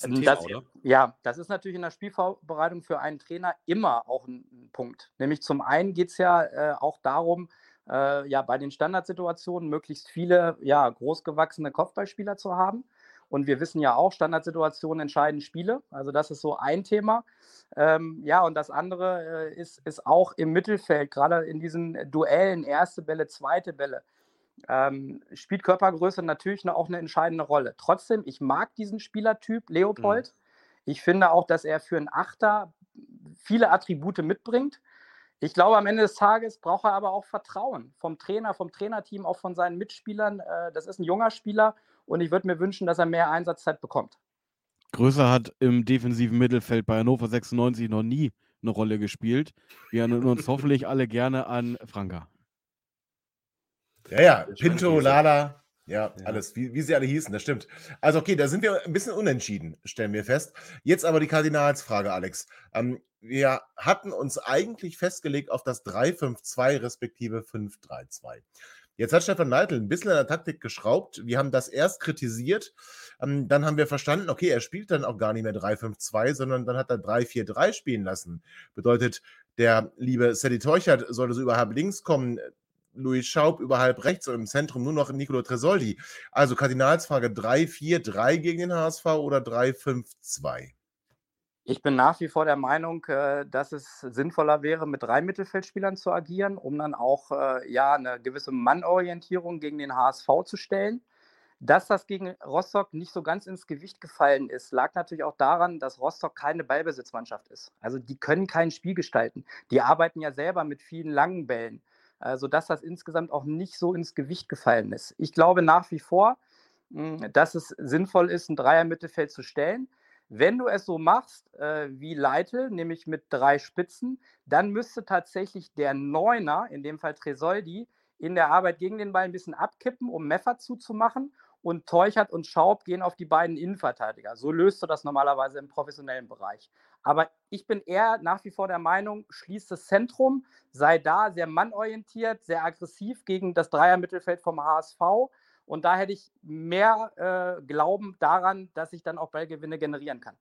Thema, das, ja, das ist natürlich in der Spielvorbereitung für einen Trainer immer auch ein, ein Punkt. Nämlich zum einen geht es ja äh, auch darum, äh, ja, bei den Standardsituationen möglichst viele ja, großgewachsene Kopfballspieler zu haben. Und wir wissen ja auch, Standardsituationen entscheiden Spiele. Also das ist so ein Thema. Ähm, ja, und das andere äh, ist, ist auch im Mittelfeld, gerade in diesen Duellen, erste Bälle, zweite Bälle ähm, spielt Körpergröße natürlich noch auch eine entscheidende Rolle. Trotzdem, ich mag diesen Spielertyp Leopold. Ich finde auch, dass er für einen Achter viele Attribute mitbringt. Ich glaube, am Ende des Tages braucht er aber auch Vertrauen vom Trainer, vom Trainerteam, auch von seinen Mitspielern. Äh, das ist ein junger Spieler und ich würde mir wünschen, dass er mehr Einsatzzeit bekommt. Größer hat im defensiven Mittelfeld bei Hannover 96 noch nie eine Rolle gespielt. Wir erinnern uns hoffentlich alle gerne an Franka. Ja, ja, Pinto. Lala, ja, Ja. alles, wie, wie sie alle hießen, das stimmt. Also okay, da sind wir ein bisschen unentschieden, stellen wir fest. Jetzt aber die Kardinalsfrage, Alex. Ähm, wir hatten uns eigentlich festgelegt auf das 3-5-2 respektive 5-3-2. Jetzt hat Stefan Leitl ein bisschen an der Taktik geschraubt. Wir haben das erst kritisiert. Ähm, dann haben wir verstanden, okay, er spielt dann auch gar nicht mehr 3-5-2, sondern dann hat er 3-4-3 spielen lassen. Bedeutet, der liebe Sedi Teuchert sollte so über halb links kommen, Louis Schaub über halb rechts und im Zentrum nur noch Nicolo Tresoldi. Also Kardinalsfrage 3-4-3 gegen den HSV oder 3-5-2? Ich bin nach wie vor der Meinung, äh, dass es sinnvoller wäre, mit drei Mittelfeldspielern zu agieren, um dann auch äh, ja, eine gewisse Mannorientierung gegen den HSV zu stellen. Dass das gegen Rostock nicht so ganz ins Gewicht gefallen ist, lag natürlich auch daran, dass Rostock keine Ballbesitzmannschaft ist. Also die können kein Spiel gestalten. Die arbeiten ja selber mit vielen langen Bällen, sodass das insgesamt auch nicht so ins Gewicht gefallen ist. Ich glaube nach wie vor, mh, dass es sinnvoll ist, ein Dreier-Mittelfeld zu stellen. Wenn du es so machst äh, wie Leitl, nämlich mit drei Spitzen, dann müsste tatsächlich der Neuner, in dem Fall Tresoldi, in der Arbeit gegen den Ball ein bisschen abkippen, um Meffer zuzumachen. Und Teuchert und Schaub gehen auf die beiden Innenverteidiger. So löst du das normalerweise im professionellen Bereich. Aber ich bin eher nach wie vor der Meinung, schließ das Zentrum, sei da sehr mannorientiert, sehr aggressiv gegen das Dreier-Mittelfeld vom HSV Und da hätte ich mehr äh, Glauben daran, dass ich dann auch Ballgewinne generieren kann.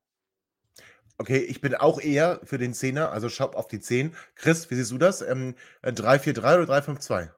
Okay, ich bin auch eher für den Zehner, also schau auf die 10. Chris, wie siehst du das? Ähm, 3-4-3 äh, oder 3-5-2?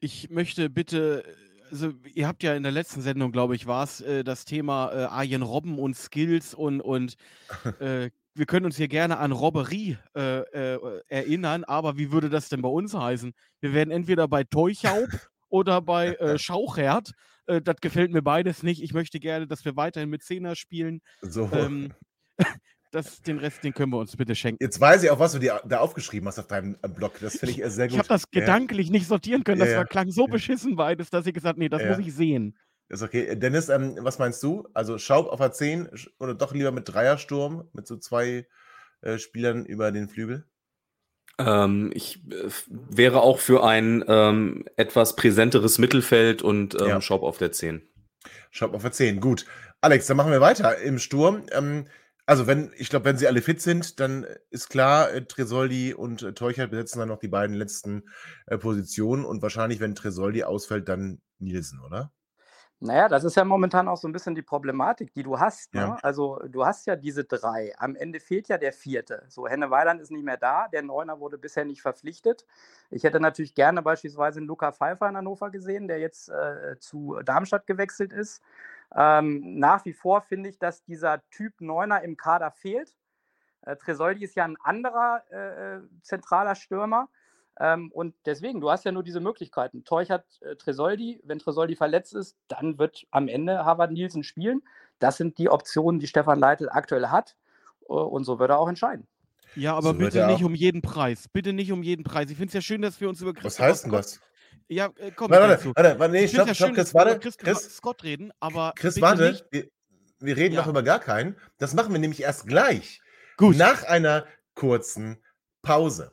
Ich möchte bitte, also ihr habt ja in der letzten Sendung, glaube ich, war es äh, das Thema äh, Arjen Robben und Skills und, und äh, wir können uns hier gerne an Robberie äh, äh, erinnern, aber wie würde das denn bei uns heißen? Wir werden entweder bei Teuchaub oder bei äh, Schauchert. Äh, das gefällt mir beides nicht. Ich möchte gerne, dass wir weiterhin mit Zehner spielen. So. Ähm, das, den Rest, den können wir uns bitte schenken. Jetzt weiß ich auch, was du dir da aufgeschrieben hast auf deinem äh, Blog. Das finde ich sehr gut. Ich habe das ja. gedanklich nicht sortieren können. Das ja, ja. klang so beschissen beides, dass ich gesagt habe, nee, das muss ich sehen. Ist okay. Äh, Dennis, ähm, was meinst du? Also Schaub auf A10 oder doch lieber mit Dreiersturm, mit so zwei äh, Spielern über den Flügel? Ähm, ich äh, wäre auch für ein ähm, etwas präsenteres Mittelfeld und ähm, Schaub auf der 10. Schaub auf der 10, gut. Alex, dann machen wir weiter im Sturm. Ähm, also, wenn, ich glaube, wenn sie alle fit sind, dann ist klar, äh, Tresoldi und äh, Teuchert besetzen dann noch die beiden letzten äh, Positionen und wahrscheinlich, wenn Tresoldi ausfällt, dann Nielsen, oder? Naja, das ist ja momentan auch so ein bisschen die Problematik, die du hast. Ne? Ja. Also, du hast ja diese drei. Am Ende fehlt ja der vierte. So, Henne Weiland ist nicht mehr da. Der Neuner wurde bisher nicht verpflichtet. Ich hätte natürlich gerne beispielsweise einen Luca Pfeiffer in Hannover gesehen, der jetzt äh, zu Darmstadt gewechselt ist. Ähm, nach wie vor finde ich, dass dieser Typ Neuner im Kader fehlt. Äh, Tresoldi ist ja ein anderer äh, äh, zentraler Stürmer. Ähm, und deswegen, du hast ja nur diese Möglichkeiten. Teuch hat äh, Tresoldi, wenn Tresoldi verletzt ist, dann wird am Ende Harvard Nielsen spielen. Das sind die Optionen, die Stefan Leitl aktuell hat. Äh, und so wird er auch entscheiden. Ja, aber so bitte nicht um jeden Preis. Bitte nicht um jeden Preis. Ich finde es ja schön, dass wir uns über Christoph Was heißt denn das? Ja, äh, komm, warte, warte, warte, warte, nee, stopp, ja stopp, schön, Chris, warte. Chris, Chris, Scott reden, aber. Chris, warte, wir, wir, reden ja. noch über gar keinen. Das machen wir nämlich erst gleich. Gut. Nach einer kurzen Pause.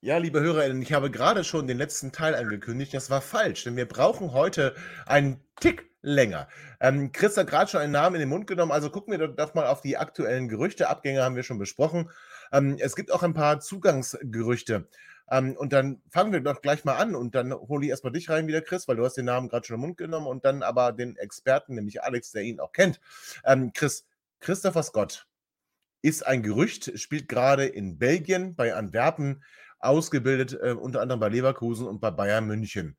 Ja, liebe HörerInnen, ich habe gerade schon den letzten Teil angekündigt. Das war falsch, denn wir brauchen heute einen Tick länger. Ähm, Chris hat gerade schon einen Namen in den Mund genommen, also gucken wir doch mal auf die aktuellen Gerüchte. Abgänge haben wir schon besprochen. Ähm, es gibt auch ein paar Zugangsgerüchte. Ähm, und dann fangen wir doch gleich mal an und dann hole ich erstmal dich rein wieder, Chris, weil du hast den Namen gerade schon im Mund genommen und dann aber den Experten, nämlich Alex, der ihn auch kennt. Ähm, Chris, Christopher Scott ist ein Gerücht, spielt gerade in Belgien bei Antwerpen, ausgebildet äh, unter anderem bei Leverkusen und bei Bayern München.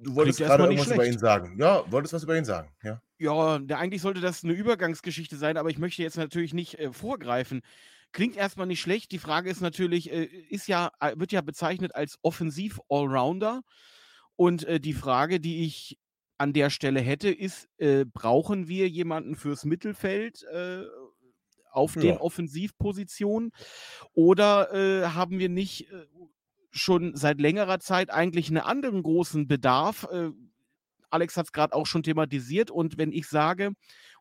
Du wolltest gerade irgendwas über ihn sagen. Ja, wolltest was über ihn sagen, ja. Ja, eigentlich sollte das eine Übergangsgeschichte sein, aber ich möchte jetzt natürlich nicht äh, vorgreifen. Klingt erstmal nicht schlecht. Die Frage ist natürlich, äh, ist ja, äh, wird ja bezeichnet als Offensiv-Allrounder. Und äh, die Frage, die ich an der Stelle hätte, ist, äh, brauchen wir jemanden fürs Mittelfeld äh, auf ja. den Offensivpositionen? Oder haben wir nicht schon seit längerer Zeit eigentlich einen anderen großen Bedarf. Äh, Alex hat es gerade auch schon thematisiert. Und wenn ich sage,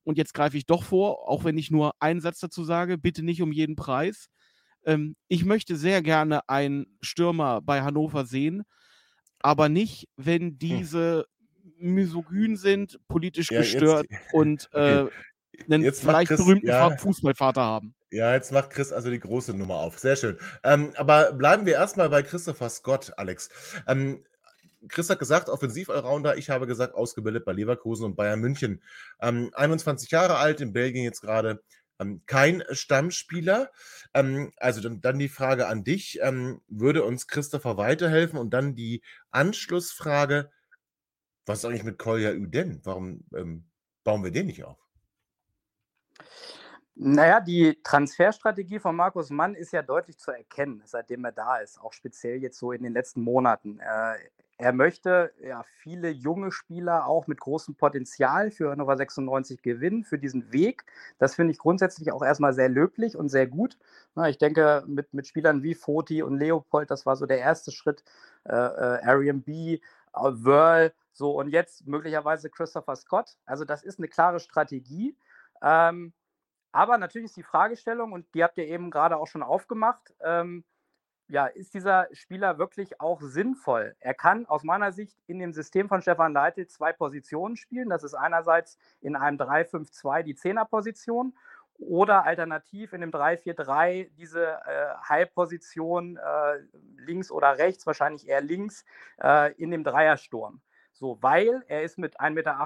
und jetzt greife ich doch vor, auch wenn ich nur einen Satz dazu sage, bitte nicht um jeden Preis. Ähm, ich möchte sehr gerne einen Stürmer bei Hannover sehen, aber nicht, wenn hm. diese hm. misogyn sind, politisch ja, gestört jetzt, und äh, okay. Einen jetzt vielleicht Chris, berühmten ja. Fußballvater haben. Ja, jetzt macht Chris also die große Nummer auf. Sehr schön. Ähm, aber bleiben wir erstmal bei Christopher Scott, Alex. Ähm, Chris hat gesagt, Offensiv-Allrounder. Ich habe gesagt, ausgebildet bei Leverkusen und Bayern München. Ähm, 21 Jahre alt, in Belgien jetzt gerade. Ähm, kein Stammspieler. Ähm, also dann, dann, die Frage an dich. Ähm, würde uns Christopher weiterhelfen? Und dann die Anschlussfrage. Was ist eigentlich mit Kolja Uden? Warum bauen wir den nicht auf? Naja, die Transferstrategie von Markus Mann ist ja deutlich zu erkennen, seitdem er da ist, auch speziell jetzt so in den letzten Monaten. Äh, er möchte ja viele junge Spieler auch mit großem Potenzial für Hannover 96 gewinnen, für diesen Weg. Das finde ich grundsätzlich auch erstmal sehr löblich und sehr gut. Ich denke, mit, mit Spielern wie Foti und Leopold, das war so der erste Schritt. Äh, äh, Arian B, Whirl, so und jetzt möglicherweise Christopher Scott. Also, das ist eine klare Strategie. Ähm, aber natürlich ist die Fragestellung, und die habt ihr eben gerade auch schon aufgemacht, ähm, ja, ist dieser Spieler wirklich auch sinnvoll? Er kann aus meiner Sicht in dem System von Stefan Leitl zwei Positionen spielen. Das ist einerseits in einem 3-5-2 die Zehnerposition oder alternativ in dem 3-4-3 diese äh, Halbposition äh, links oder rechts, wahrscheinlich eher links, äh, in dem Dreiersturm. So, weil er ist mit 1,78 Meter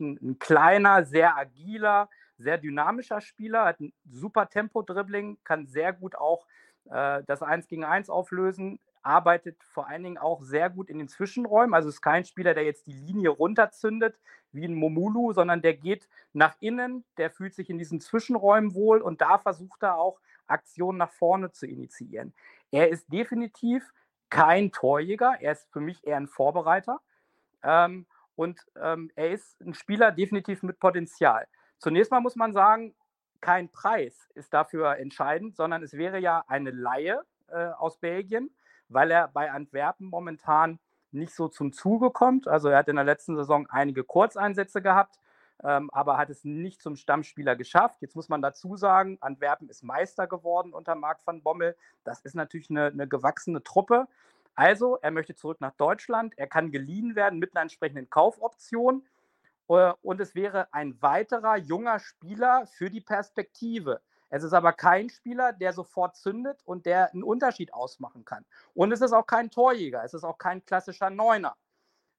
ein, ein kleiner, sehr agiler, sehr dynamischer Spieler, hat ein super Tempo-Dribbling, kann sehr gut auch äh, das 1 gegen 1 auflösen, arbeitet vor allen Dingen auch sehr gut in den Zwischenräumen. Also ist kein Spieler, der jetzt die Linie runterzündet wie ein Momulu, sondern der geht nach innen, der fühlt sich in diesen Zwischenräumen wohl und da versucht er auch Aktionen nach vorne zu initiieren. Er ist definitiv kein Torjäger, er ist für mich eher ein Vorbereiter. Ähm, und ähm, er ist ein Spieler definitiv mit Potenzial. Zunächst mal muss man sagen, kein Preis ist dafür entscheidend, sondern es wäre ja eine Laie äh, aus Belgien, weil er bei Antwerpen momentan nicht so zum Zuge kommt. Also er hat in der letzten Saison einige Kurzeinsätze gehabt, ähm, aber hat es nicht zum Stammspieler geschafft. Jetzt muss man dazu sagen, Antwerpen ist Meister geworden unter Marc van Bommel. Das ist natürlich eine, eine gewachsene Truppe. Also, er möchte zurück nach Deutschland. Er kann geliehen werden mit einer entsprechenden Kaufoption. Äh, und es wäre ein weiterer junger Spieler für die Perspektive. Es ist aber kein Spieler, der sofort zündet und der einen Unterschied ausmachen kann. Und es ist auch kein Torjäger, es ist auch kein klassischer Neuner.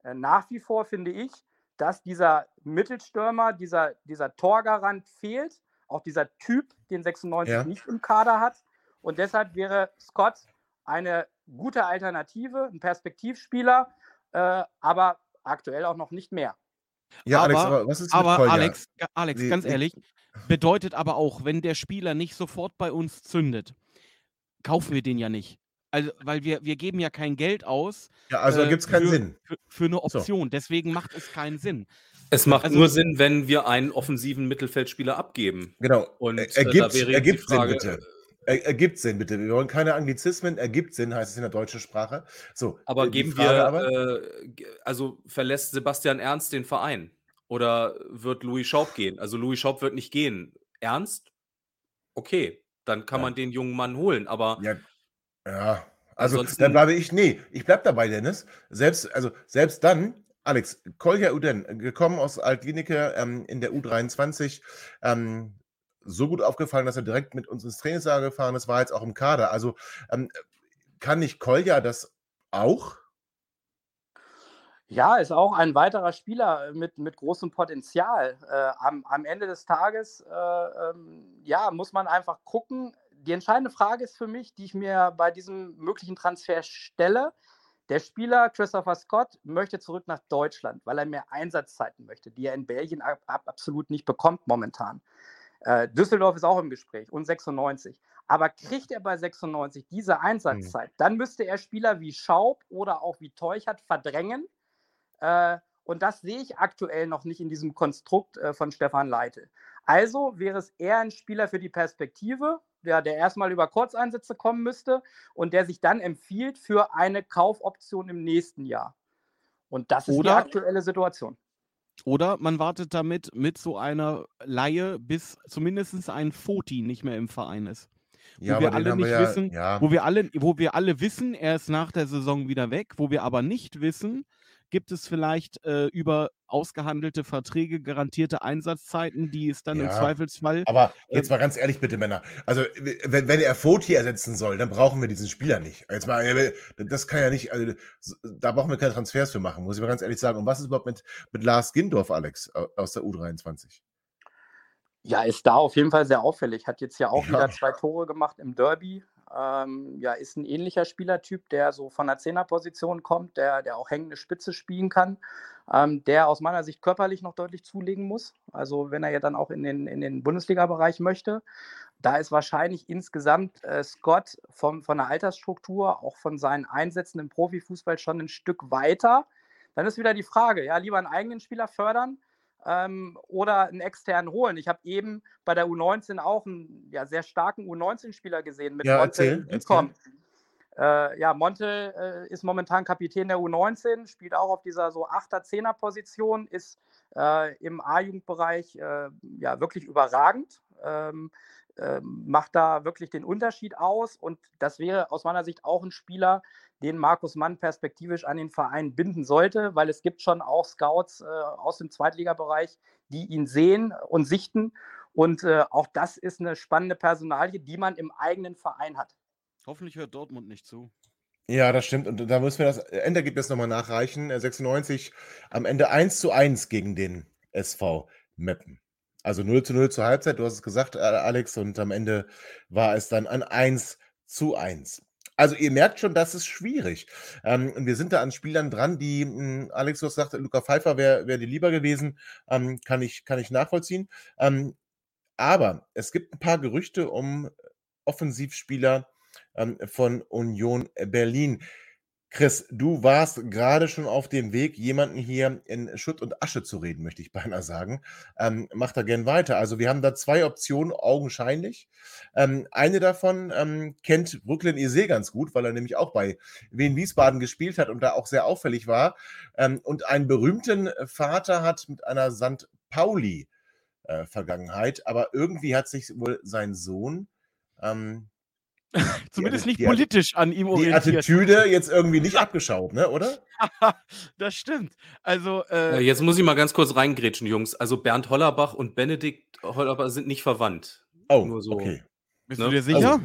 Äh, nach wie vor finde ich, dass dieser Mittelstürmer, dieser, dieser Torgarant fehlt, auch dieser Typ, den 96 ja. nicht im Kader hat. Und deshalb wäre Scott eine gute Alternative, ein Perspektivspieler, äh, aber aktuell auch noch nicht mehr. Ja, aber, Alex, aber was ist aber mit Alex, Alex, ganz ehrlich, bedeutet aber auch, wenn der Spieler nicht sofort bei uns zündet, kaufen wir den ja nicht. Also, weil wir, wir geben ja kein Geld aus. Ja, also äh, gibt es keinen für, Sinn. Für, für eine Option. So. Deswegen macht es keinen Sinn. Es macht also, nur Sinn, wenn wir einen offensiven Mittelfeldspieler abgeben. Genau. Und ergibt, äh, ergibt Frage, Sinn, bitte. Er, ergibt Sinn, bitte. Wir wollen keine Anglizismen. Ergibt Sinn, heißt es in der deutschen Sprache. So, aber geben Frage wir, aber, äh, also verlässt Sebastian Ernst den Verein? Oder wird Louis Schaub gehen? Also Louis Schaub wird nicht gehen. Ernst? Okay, dann kann ja. man den jungen Mann holen, aber. Ja, ja. also dann bleibe ich, nee, ich bleibe dabei, Dennis. Selbst, also selbst dann, Alex, Kolja Uden, gekommen aus Altlinike ähm, in der U23, ähm, so gut aufgefallen, dass er direkt mit uns ins Trainingslager gefahren ist, war jetzt auch im Kader. Also ähm, kann nicht Kolja das auch? Ja, ist auch ein weiterer Spieler mit, mit großem Potenzial. Äh, am, am Ende des Tages äh, ähm, ja, muss man einfach gucken. Die entscheidende Frage ist für mich, die ich mir bei diesem möglichen Transfer stelle. Der Spieler Christopher Scott möchte zurück nach Deutschland, weil er mehr Einsatzzeiten möchte, die er in Belgien ab, ab, absolut nicht bekommt momentan. Äh, Düsseldorf ist auch im Gespräch und 96. Aber kriegt er bei 96 diese mhm. Einsatzzeit, mhm. dann müsste er Spieler wie Schaub oder auch wie Teuchert verdrängen. Äh, und das sehe ich aktuell noch nicht in diesem Konstrukt äh, von Stefan Leitl. Also wäre es eher ein Spieler für die Perspektive, der, der erstmal über Kurzeinsätze kommen müsste und der sich dann empfiehlt für eine Kaufoption im nächsten Jahr. Und das ist oder, die aktuelle Situation. Oder man wartet damit mit so einer Laie, bis zumindest ein Foti nicht mehr im Verein ist. Wo ja, wir alle nicht wir wissen, ja. wo wir alle, wo wir alle wissen, er ist nach der Saison wieder weg, wo wir aber nicht wissen, gibt es vielleicht äh, über ausgehandelte Verträge garantierte Einsatzzeiten, die es dann ja, im Zweifelsfall. Aber jetzt äh, mal ganz ehrlich bitte, Männer. Also, wenn, wenn er Foti ersetzen soll, dann brauchen wir diesen Spieler nicht. Jetzt mal, das kann ja nicht, also, da brauchen wir keine Transfers für machen, muss ich mal ganz ehrlich sagen. Und was ist überhaupt mit, mit Lars Gindorf, Alex, aus der U23? Ja, ist da auf jeden Fall sehr auffällig. Hat jetzt ja auch ja. wieder zwei Tore gemacht im Derby. Ähm, ja, ist ein ähnlicher Spielertyp, der so von der Zehnerposition kommt, der, der auch hängende Spitze spielen kann, ähm, der aus meiner Sicht körperlich noch deutlich zulegen muss. Also wenn er ja dann auch in den, in den Bundesliga-Bereich möchte. Da ist wahrscheinlich insgesamt äh, Scott vom, von der Altersstruktur, auch von seinen Einsätzen im Profifußball schon ein Stück weiter. Dann ist wieder die Frage, ja, lieber einen eigenen Spieler fördern ähm, oder einen externen holen. Ich habe eben bei der U19 auch einen ja, sehr starken U19-Spieler gesehen mit Ja, Monte Icom. Äh, ja, Monte äh, ist momentan Kapitän der U19, spielt auch auf dieser so 8er, 10er Position, ist äh, im A-Jugendbereich äh, ja wirklich überragend. Ähm, macht da wirklich den Unterschied aus und das wäre aus meiner Sicht auch ein Spieler, den Markus Mann perspektivisch an den Verein binden sollte, weil es gibt schon auch Scouts äh, aus dem Zweitligabereich, die ihn sehen und sichten und äh, auch das ist eine spannende Personalie, die man im eigenen Verein hat. Hoffentlich hört Dortmund nicht zu. Ja, das stimmt. Und da müssen wir das Endergebnis nochmal nachreichen. Äh, 96 am Ende 1 zu 1 gegen den SV Meppen. Also 0 zu 0 zur Halbzeit, du hast es gesagt, Alex, und am Ende war es dann ein 1 zu 1. Also ihr merkt schon, das ist schwierig. Ähm, wir sind da an Spielern dran, die, mh, Alex, du hast gesagt, Luca Pfeiffer wäre wär dir lieber gewesen, ähm, kann, ich, kann ich nachvollziehen. Ähm, aber es gibt ein paar Gerüchte um Offensivspieler ähm, von Union Berlin. Chris, du warst gerade schon auf dem Weg, jemanden hier in Schutt und Asche zu reden, möchte ich beinahe sagen. Ähm, mach da gern weiter. Also wir haben da zwei Optionen, augenscheinlich. Ähm, eine davon ähm, kennt Brooklyn Isee ganz gut, weil er nämlich auch bei Wien Wiesbaden gespielt hat und da auch sehr auffällig war. Ähm, und einen berühmten Vater hat mit einer St. Pauli äh, aber irgendwie hat sich wohl sein Sohn ähm, Zumindest die- nicht die- politisch an ihm die orientiert. Attitüde jetzt irgendwie nicht abgeschaut, ne, oder? das stimmt. Also, Äh, jetzt muss ich mal ganz kurz reingrätschen, Jungs. Also Bernd Hollerbach und Benedikt Hollerbach sind nicht verwandt. Oh, Nur so. okay. bist ne? du dir sicher? Also,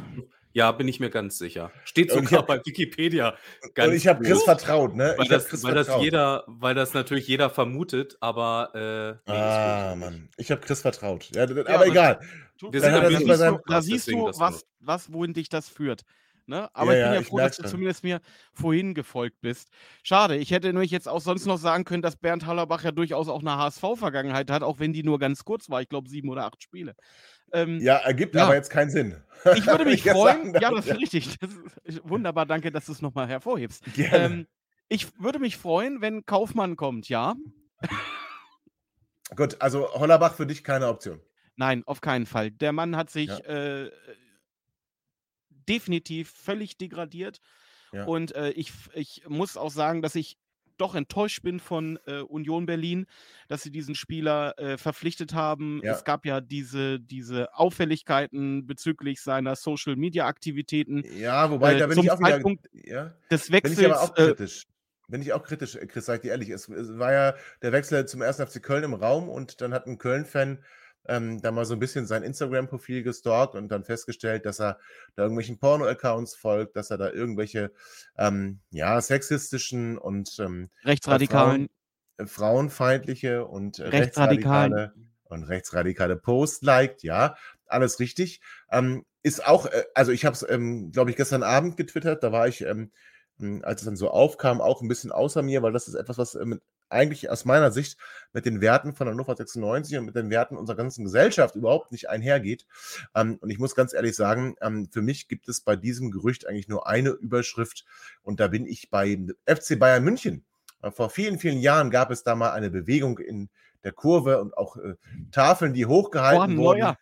Ja, bin ich mir ganz sicher. Steht sogar hab- bei Wikipedia. Und ich habe Chris vertraut, ne? Weil das, Chris weil, das vertraut. jeder, weil das natürlich jeder vermutet, aber äh, nee, ah. Mann. Ich habe Chris vertraut. Ja, Ja, aber aber- egal. Wir sind da, siehst du, da siehst du, was, was, wohin dich das führt. Ne? Aber Ja, ich bin ja, ja ich froh, dass du schon. zumindest mir vorhin gefolgt bist. Schade, ich hätte nämlich jetzt auch sonst noch sagen können, dass Bernd Hallerbach ja durchaus auch eine HSV-Vergangenheit hat, auch wenn die nur ganz kurz war. Ich glaube, sieben oder acht Spiele. Ähm, Ja, ergibt Ja. aber jetzt keinen Sinn. Ich würde mich jetzt freuen, sagen ja, das ist richtig. Das ist wunderbar, danke, dass du es nochmal hervorhebst. Ähm, ich würde mich freuen, wenn Kaufmann kommt, ja. Gut, also Hollerbach für dich keine Option. Nein, auf keinen Fall. Der Mann hat sich Ja. äh, definitiv völlig degradiert. Ja. Und äh, ich, ich muss auch sagen, dass ich doch enttäuscht bin von äh, Union Berlin, dass sie diesen Spieler äh, verpflichtet haben. Ja. Es gab ja diese, diese Auffälligkeiten bezüglich seiner Social-Media-Aktivitäten Ja, wobei, Äh, da bin zum ich auch wieder. Zeitpunkt Ja, des bin Wechsels. ich aber auch äh, kritisch. Bin ich auch kritisch, äh, Chris, sag ich dir ehrlich. Es, es war ja der Wechsel zum 1. FC Köln im Raum und dann hat ein Köln-Fan ähm, da mal so ein bisschen sein Instagram-Profil gestalkt und dann festgestellt, dass er da irgendwelchen Porno-Accounts folgt, dass er da irgendwelche ähm, ja, sexistischen und ähm, Rechtsradikalen. äh, frauenfeindliche und äh, rechtsradikale und rechtsradikale Post liked, ja, alles richtig. Ähm, ist auch, äh, also ich habe es, ähm, glaube ich, gestern Abend getwittert, da war ich, ähm, mh, als es dann so aufkam, auch ein bisschen außer mir, weil das ist etwas, was äh, mit, eigentlich aus meiner Sicht mit den Werten von Hannover 96 und mit den Werten unserer ganzen Gesellschaft überhaupt nicht einhergeht. Ähm, und ich muss ganz ehrlich sagen, ähm, für mich gibt es bei diesem Gerücht eigentlich nur eine Überschrift und da bin ich bei FC Bayern München. Äh, Vor vielen, vielen Jahren gab es da mal eine Bewegung in der Kurve und auch äh, Tafeln, die hochgehalten Korn wurden. Neuer.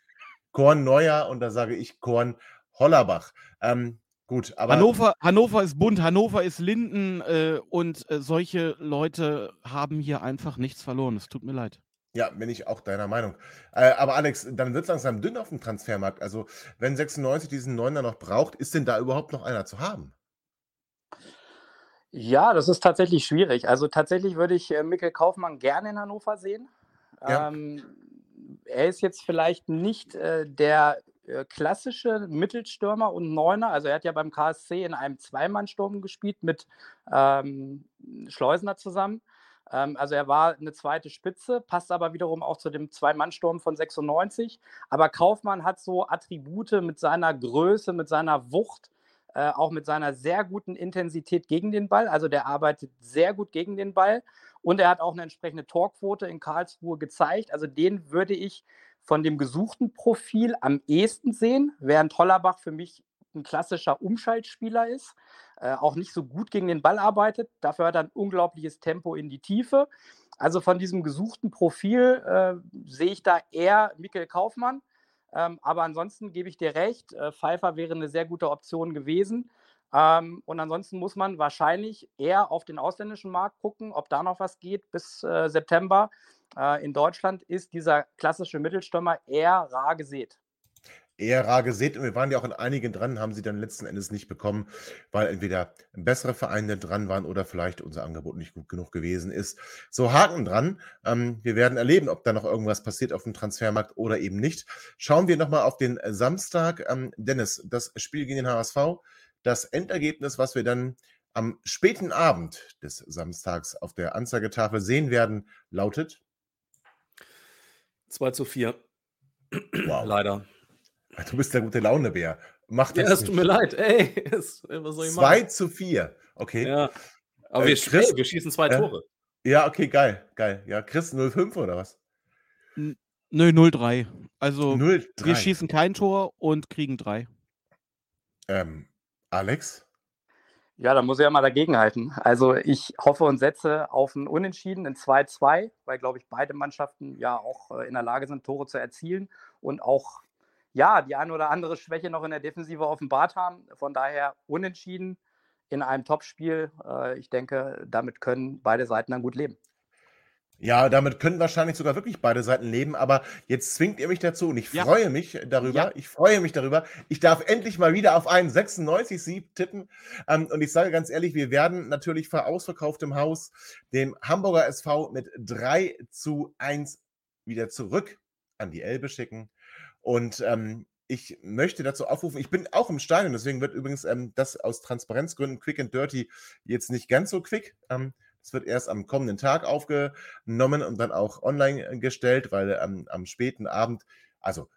Korn Neuer und da sage ich Korn Hollerbach. Ähm, gut, aber Hannover, Hannover ist bunt, Hannover ist Linden äh, und äh, solche Leute haben hier einfach nichts verloren. Es tut mir leid. ja, bin ich auch deiner Meinung. Äh, aber Alex, dann wird es langsam dünn auf dem Transfermarkt. Also, wenn 96 diesen Neuner noch braucht, ist denn da überhaupt noch einer zu haben? Ja, das ist tatsächlich schwierig. Also tatsächlich würde ich äh, Mikkel Kaufmann gerne in Hannover sehen. Ja. Ähm, er ist jetzt vielleicht nicht äh, der klassische Mittelstürmer und Neuner. Also er hat ja beim KSC in einem Zweimannsturm gespielt mit ähm, Schleusener zusammen. Ähm, also er war eine zweite Spitze, passt aber wiederum auch zu dem Zwei-Mann-Sturm von 96. Aber Kaufmann hat so Attribute mit seiner Größe, mit seiner Wucht, äh, auch mit seiner sehr guten Intensität gegen den Ball. Also der arbeitet sehr gut gegen den Ball und er hat auch eine entsprechende Torquote in Karlsruhe gezeigt. Also den würde ich von dem gesuchten Profil am ehesten sehen, während Hollerbach für mich ein klassischer Umschaltspieler ist, äh, auch nicht so gut gegen den Ball arbeitet. Dafür hat er ein unglaubliches Tempo in die Tiefe. Also von diesem gesuchten Profil äh, sehe ich da eher Mikkel Kaufmann. Ähm, aber ansonsten gebe ich dir recht, äh, Pfeiffer wäre eine sehr gute Option gewesen. Ähm, und ansonsten muss man wahrscheinlich eher auf den ausländischen Markt gucken, ob da noch was geht bis äh, September. Äh, in Deutschland ist dieser klassische Mittelstürmer eher rar gesät eher rar gesät und wir waren ja auch in einigen dran, haben sie dann letzten Endes nicht bekommen, weil entweder bessere Vereine dran waren oder vielleicht unser Angebot nicht gut genug gewesen ist. So, Haken dran. Ähm, wir werden erleben, ob da noch irgendwas passiert auf dem Transfermarkt oder eben nicht. Schauen wir nochmal auf den Samstag. Ähm, Dennis, das Spiel gegen den HSV, das Endergebnis, was wir dann am späten Abend des Samstags auf der Anzeigetafel sehen werden, lautet 2 zu 4. Wow. Leider. Du bist der gute Launebär. Mach das. Ja, es tut mir leid. Ey, was soll ich 2 zu 4. Okay. Ja. Aber äh, wir, Chris, ey, wir schießen zwei äh, Tore. Ja, okay, geil. Geil. Ja, Chris 05 oder was? Nö, 0-3. Also 0 wir schießen kein Tor und kriegen drei. Ähm, Alex? Ja, da muss ich ja mal dagegenhalten. Also ich hoffe und setze auf ein Unentschieden in 2-2, weil, glaube ich, beide Mannschaften ja auch äh, in der Lage sind, Tore zu erzielen und auch ja, die eine oder andere Schwäche noch in der Defensive offenbart haben. Von daher unentschieden in einem Topspiel. Äh, ich denke, damit können beide Seiten dann gut leben. Ja, damit können wahrscheinlich sogar wirklich beide Seiten leben, aber jetzt zwingt ihr mich dazu und ich ja. freue mich darüber. Ja. Ich freue mich darüber. Ich darf endlich mal wieder auf einen 96-Sieg tippen. Ähm, und ich sage ganz ehrlich, wir werden natürlich vor ausverkauftem Haus dem Hamburger SV mit 3 zu 1 wieder zurück an die Elbe schicken. Und ähm, ich möchte dazu aufrufen, ich bin auch im Stadion, deswegen wird übrigens ähm, das aus Transparenzgründen Quick and Dirty jetzt nicht ganz so quick. Ähm, es wird erst am kommenden Tag aufgenommen und dann auch online äh, gestellt, weil ähm, am späten Abend, also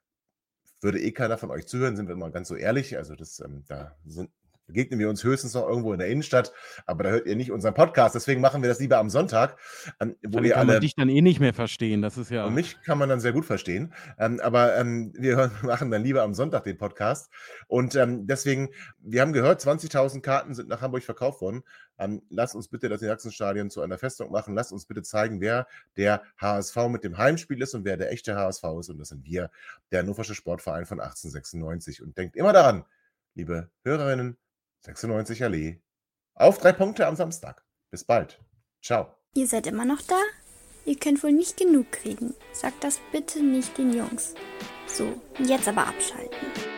würde eh keiner von euch zuhören, sind wir mal ganz so ehrlich. Also das, ähm, da sind, begegnen wir uns höchstens noch irgendwo in der Innenstadt, aber da hört ihr nicht unseren Podcast. Deswegen machen wir das lieber am Sonntag, ähm, wo ihr kann alle. Man dich dann eh nicht mehr verstehen. Das ist ja. Und mich kann man dann sehr gut verstehen. Ähm, aber ähm, wir machen dann lieber am Sonntag den Podcast. Und deswegen, wir haben gehört, 20.000 Karten sind nach Hamburg verkauft worden. Lasst uns bitte das Sachsenstadion zu einer Festung machen. Lasst uns bitte zeigen, wer der HSV mit dem Heimspiel ist und wer der echte HSV ist. Und das sind wir, der Hannoversche Sportverein von 1896. Und denkt immer daran, liebe Hörerinnen 96 Allee. Auf drei Punkte am Samstag. Bis bald. Ciao. Ihr seid immer noch da? Ihr könnt wohl nicht genug kriegen. Sagt das bitte nicht den Jungs. So, jetzt aber abschalten.